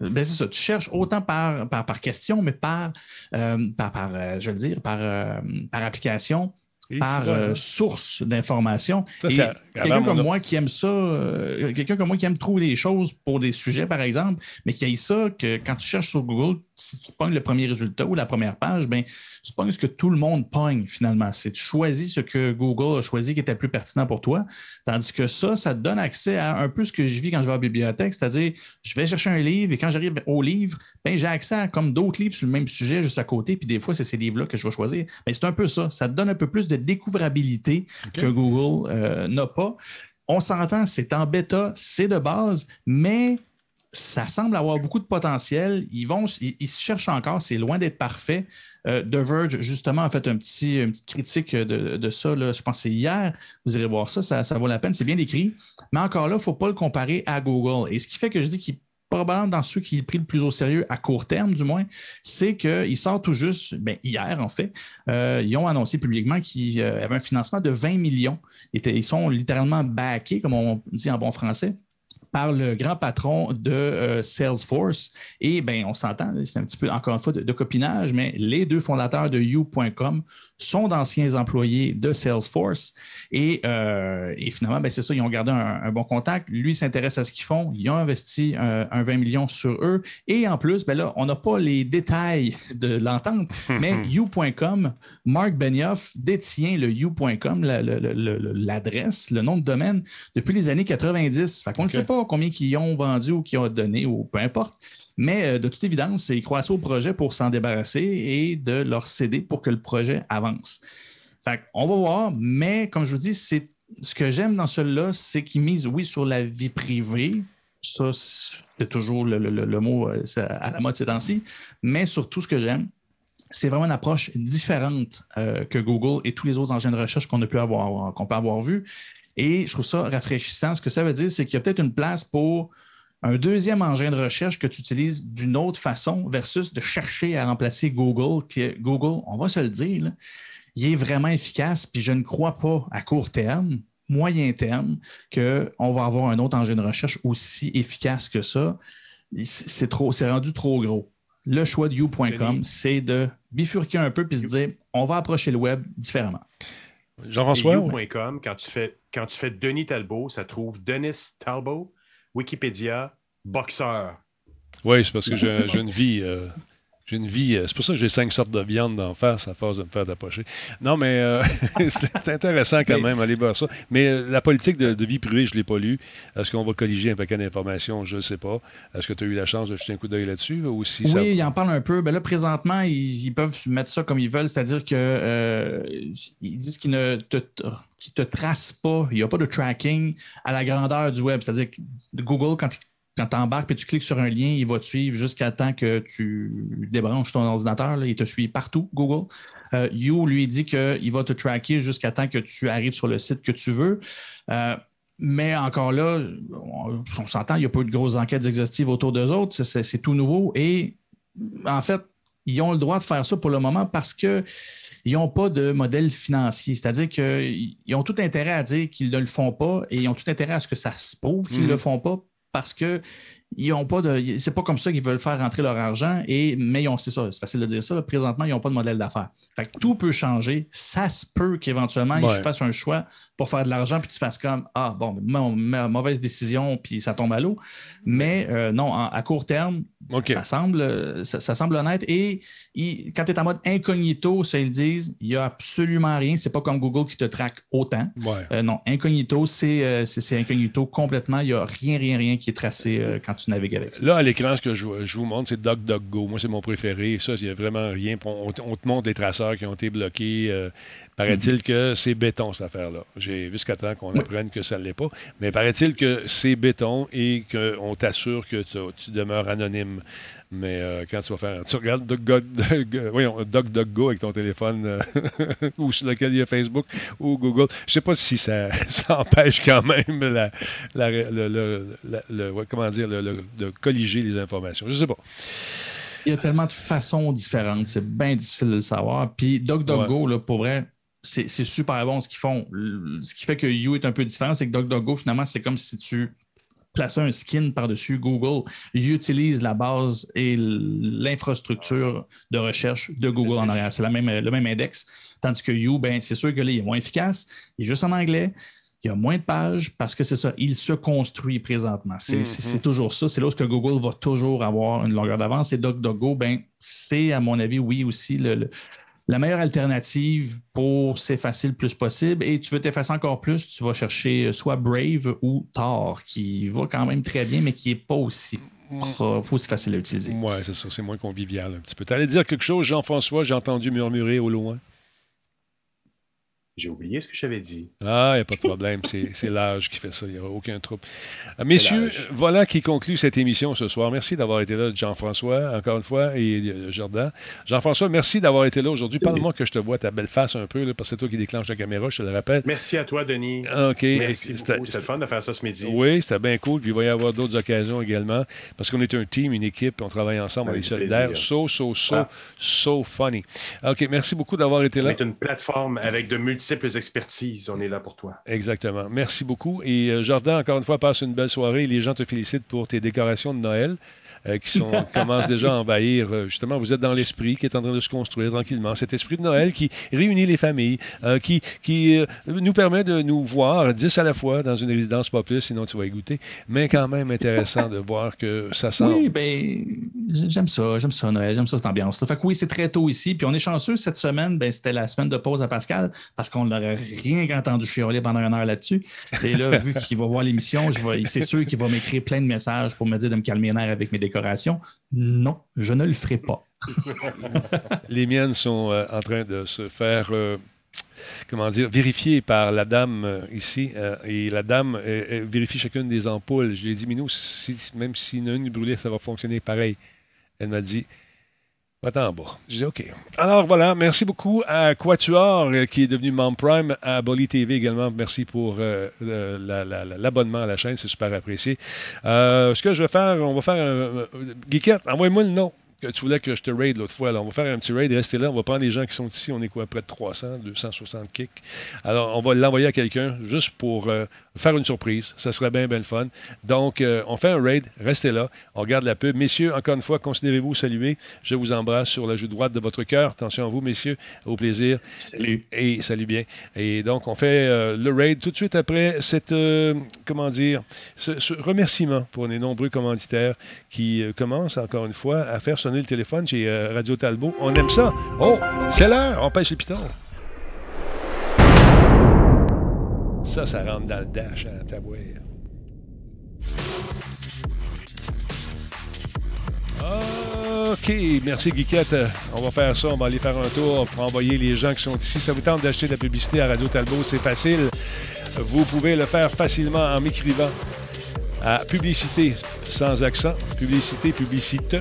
Ben, c'est ça, tu cherches autant par, par, par question, mais par, euh, par, par, euh, je veux dire, par, euh, par application, Et par euh, source d'information. Quelqu'un comme moi qui aime ça, euh, quelqu'un comme moi qui aime trouver des choses pour des sujets, par exemple, mais qui aime ça que quand tu cherches sur Google, si tu pognes le premier résultat ou la première page, ben, tu pognes ce que tout le monde pogne finalement. C'est tu choisis ce que Google a choisi qui était plus pertinent pour toi. Tandis que ça, ça te donne accès à un peu ce que je vis quand je vais à la bibliothèque, c'est-à-dire je vais chercher un livre et quand j'arrive au livre, ben, j'ai accès à comme d'autres livres sur le même sujet juste à côté. Puis des fois, c'est ces livres-là que je vais choisir. Mais c'est un peu ça. Ça te donne un peu plus de découvrabilité que Google euh, n'a pas. On s'entend, c'est en bêta, c'est de base, mais ça semble avoir beaucoup de potentiel. Ils, vont, ils, se cherchent encore, c'est loin d'être parfait. Euh, The Verge, justement, a fait un petit, une petite critique de, de ça, là, je pense que hier. Vous irez voir ça, ça, vaut la peine, c'est bien décrit. Mais encore là, il ne faut pas le comparer à Google. Et ce qui fait que je dis qu'il probablement dans ceux qui est pris le plus au sérieux, à court terme du moins, c'est qu'il sort tout juste, ben, hier en fait, euh, ils ont annoncé publiquement qu'ils euh, avaient un financement de 20 millions. Ils, ils sont littéralement backés, comme on dit en bon français par le grand patron de euh, Salesforce. Et ben, on s'entend, c'est un petit peu, encore une fois, de, de copinage, mais les deux fondateurs de You.com sont d'anciens employés de Salesforce. Et, euh, et finalement, ben, c'est ça, ils ont gardé un, un bon contact. Lui s'intéresse à ce qu'ils font. Ils ont investi euh, un 20 millions sur eux. Et en plus, ben là, on n'a pas les détails de l'entente, mais You.com, Mark Benioff détient le You.com, la- le- l'adresse, le nom de domaine, depuis les années 90. Fait qu'on ne sait pas combien qu'ils ont vendu ou qu'ils ont donné ou peu importe. Mais euh, de toute évidence, ils croient assez au projet pour s'en débarrasser et de leur céder pour que le projet avance. Fait on va voir, mais comme je vous dis, c'est ce que j'aime dans celui-là, c'est qu'ils misent, oui, sur la vie privée. Ça, c'est toujours le, mot euh, à la mode ces temps-ci. Mais surtout, ce que j'aime, c'est vraiment une approche différente euh, que Google et tous les autres engins de recherche qu'on a pu avoir, qu'on peut avoir vu. Et je trouve ça rafraîchissant. Ce que ça veut dire, c'est qu'il y a peut-être une place pour un deuxième engin de recherche que tu utilises d'une autre façon versus de chercher à remplacer Google, qui Google, on va se le dire, là, il est vraiment efficace, puis je ne crois pas à court terme, moyen terme, qu'on va avoir un autre engin de recherche aussi efficace que ça. C'est trop, c'est rendu trop gros. Le choix de you.com, c'est de bifurquer un peu puis se dire on va approcher le web différemment. Jean-François? Quand tu fais quand tu fais Denis Talbot, ça trouve Denis Talbot, Wikipédia, boxeur. Oui, c'est parce que j'ai j'ai une vie. euh, j'ai une vie. euh, c'est pour ça que j'ai cinq sortes de viande d'en face à force de me faire tapocher. Non, mais euh, c'est intéressant quand même, allez voir ça. Mais euh, la politique de, de vie privée, je ne l'ai pas lue. Est-ce qu'on va colliger un paquet d'informations? Je ne sais pas. Est-ce que tu as eu la chance de jeter un coup d'œil là-dessus? Ou si ça... Oui, il en parle un peu. Ben là, présentement, ils, ils peuvent mettre ça comme ils veulent, c'est-à-dire que euh, ils disent qu'ils ne te, qu'ils te tracent pas, il n'y a pas de tracking à la grandeur du web. C'est-à-dire que Google, quand, quand tu embarques et tu cliques sur un lien, il va te suivre jusqu'à temps que tu débranches ton ordinateur. là. il te suit partout, Google. Euh, You, lui, dit qu'il va te tracker jusqu'à temps que tu arrives sur le site que tu veux. Euh, mais encore là, on, on s'entend, il n'y a pas eu de grosses enquêtes exhaustives autour d'eux autres. C'est, tout nouveau. Et en fait, ils ont le droit de faire ça pour le moment parce qu'ils n'ont pas de modèle financier. C'est-à-dire qu'ils ont tout intérêt à dire qu'ils ne le font pas et ils ont tout intérêt à ce que ça se prouve qu'ils ne Mhm. le font pas parce que ils ont pas de. C'est pas comme ça qu'ils veulent faire rentrer leur argent, et, mais ils ont, c'est ça, c'est facile de dire ça. là, présentement, ils n'ont pas de modèle d'affaires. Fait que tout peut changer. Ça se peut qu'éventuellement, Ouais. ils fassent un choix pour faire de l'argent, puis tu fasses comme Ah, bon, ma- ma- mauvaise décision, puis ça tombe à l'eau. Mais euh, non, en- à court terme, ça, semble, ça, ça semble honnête. Et il- quand tu es en mode incognito, ça, ils disent, il n'y a absolument rien. C'est pas comme Google qui te traque autant. Ouais. Euh, non, incognito, c'est euh, c'est- c'est incognito complètement. Il n'y a rien, rien, rien qui est tracé quand tu navigues avec ça. Là, à l'écran, ce que je, je vous montre, c'est DuckDuckGo. Moi, c'est mon préféré. Ça, il n'y a vraiment rien. On, on te montre les traceurs qui ont été bloqués. Euh, paraît-il que c'est béton, cette affaire-là. J'ai jusqu'à temps qu'on apprenne que ça ne l'est pas. Mais paraît-il que c'est béton et qu'on t'assure que tu demeures anonyme. Mais euh, quand tu vas faire. Tu regardes DuckDuckGo voyons, DuckDuckGo avec ton téléphone euh, ou sur lequel il y a Facebook ou Google. Je ne sais pas si ça, ça empêche quand même la, la- le, le- la- le- ouais, comment dire, de colliger les informations. Je ne sais pas. Il y a tellement de façons différentes. C'est bien difficile de le savoir. Puis DuckDuckGo, là, pour vrai, c'est super bon ce qu'ils font. Ce qui fait que You est un peu différent, c'est que DuckDuckGo, finalement, c'est comme si tu plaçais un skin par-dessus Google. Utilise la base et l'infrastructure de recherche de Google en arrière. C'est même, le même index. Tandis que You, ben, c'est sûr que là, il est moins efficace. Il est juste en anglais. Il y a moins de pages parce que c'est ça, il se construit présentement. C'est c'est toujours ça. C'est là où Google va toujours avoir une longueur d'avance. Et DuckDuckGo, ben, c'est, à mon avis, oui, aussi le- le- la meilleure alternative pour s'effacer le plus possible. Et tu veux t'effacer encore plus, tu vas chercher euh, soit Brave ou Tor, qui va quand même très bien, mais qui n'est pas aussi, facile à utiliser. Oui, c'est ça. C'est moins convivial un petit peu. Tu allais dire quelque chose, Jean-François, j'ai entendu murmurer au loin. J'ai oublié ce que j'avais dit. Ah, il n'y a pas de problème. C'est c'est l'âge qui fait ça. Il n'y aura aucun trouble. Euh, Messieurs, voilà qui conclut cette émission ce soir. Merci d'avoir été là, Jean-François, encore une fois, et euh, Jordan. Jean-François, merci d'avoir été là aujourd'hui. Parle-moi que je te vois ta belle face un peu, là, parce que c'est toi qui déclenche la caméra, je te le rappelle. Merci à toi, Denis. OK. C'était- le fun de faire ça ce midi. Oui, c'était bien cool. Puis il va y avoir d'autres occasions également. Parce qu'on est un team, une équipe, on travaille ensemble, on est solidaires. So, so, so, Voilà. so funny. OK, merci beaucoup d'avoir été là. est une plateforme avec de multiples expertises. On est là pour toi. Exactement. Merci beaucoup. Et euh, Jordan, encore une fois, passe une belle soirée. Les gens te félicitent pour tes décorations de Noël. Euh, qui sont, commencent déjà à envahir. euh, justement, vous êtes dans l'esprit qui est en train de se construire tranquillement. Cet esprit de Noël qui réunit les familles, euh, qui, qui euh, nous permet de nous voir 10 à la fois dans une résidence, pas plus, sinon tu vas y goûter. Mais quand même intéressant de voir que ça sent. Oui, ben, j'aime ça, j'aime ça, Noël, j'aime ça, cette ambiance-là. Fait que oui, c'est très tôt ici. Puis on est chanceux cette semaine, ben, c'était la semaine de pause à Pascal, parce qu'on n'aurait rien entendu chialer pendant une heure là-dessus. Et là, vu qu'il va voir l'émission, c'est sûr qu'il va m'écrire plein de messages pour me dire de me calmer les nerfs avec mes Non, je ne le ferai pas. Les miennes sont euh, en train de se faire, euh, comment dire, vérifier par la dame euh, ici. euh, et la dame vérifie chacune des ampoules. Je lui ai dit, Minou, si, même si une brûlée, ça va fonctionner pareil. Elle m'a dit, va-t'en en bas. J'ai dit, OK. Alors voilà, merci beaucoup à Quatuor, euh, qui est devenu membre Prime, à Bolly TV également. Merci pour euh, l'abonnement à la chaîne, c'est super apprécié. Euh, ce que je vais faire, on va faire un. Guiquette, envoie-moi le nom que tu voulais que je te raid l'autre fois. là. On va faire un petit raid, restez là. On va prendre les gens qui sont ici. On est quoi, près de 300, 260 kicks. Alors, on va l'envoyer à quelqu'un juste pour faire une surprise. Ça serait bien, bien le fun. Donc, euh, on fait un raid, restez là. On regarde la pub. Messieurs, encore une fois, considérez-vous salués. Je vous embrasse sur la joue droite de votre cœur. Attention à vous, messieurs. Au plaisir. Salut. Et salut bien. Et donc, on fait euh, le raid tout de suite après cette, euh, comment dire, ce, ce remerciement pour les nombreux commanditaires qui commencent, encore une fois, à faire sonner le téléphone chez Radio Talbot. On aime ça. Oh, c'est l'heure. On pêche les pitons. Ça, ça rentre dans le dash à tabouère. OK, merci Guiquette. On va faire ça, on va aller faire un tour pour envoyer les gens qui sont ici. Ça vous tente d'acheter de la publicité à Radio Talbot, c'est facile. Vous pouvez le faire facilement en m'écrivant à publicité sans accent, publicité, publicite.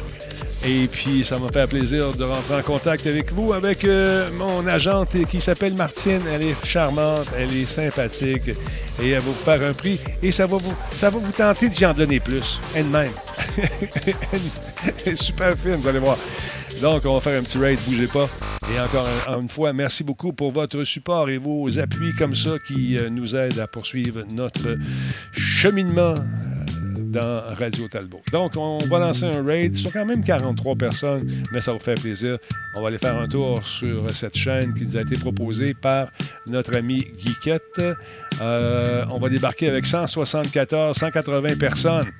Et puis, ça m'a fait plaisir de rentrer en contact avec vous, avec euh, mon agente qui s'appelle Martine. Elle est charmante, elle est sympathique et elle va vous faire un prix. Et ça va vous, ça va vous tenter d'y en donner plus. Elle-même. Elle est super fine, vous allez voir. Donc, on va faire un petit raid, bougez pas. Et encore un- une fois, merci beaucoup pour votre support et vos appuis comme ça qui euh, nous aident à poursuivre notre cheminement. Dans Radio Talbot. Donc, on va lancer un raid. Ce sont quand même 43 personnes, mais ça vous fait plaisir. On va aller faire un tour sur cette chaîne qui nous a été proposée par notre ami Guiquette. Euh, on va débarquer avec 174, 180 personnes.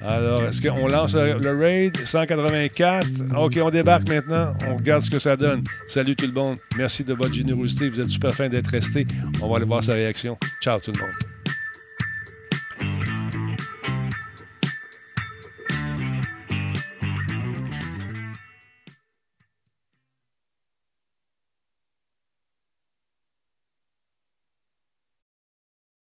Alors, est-ce qu'on lance le, raid? 184. OK, on débarque maintenant. On regarde ce que ça donne. Salut tout le monde. Merci de votre générosité. Vous êtes super fin d'être resté. On va aller voir sa réaction. Ciao tout le monde.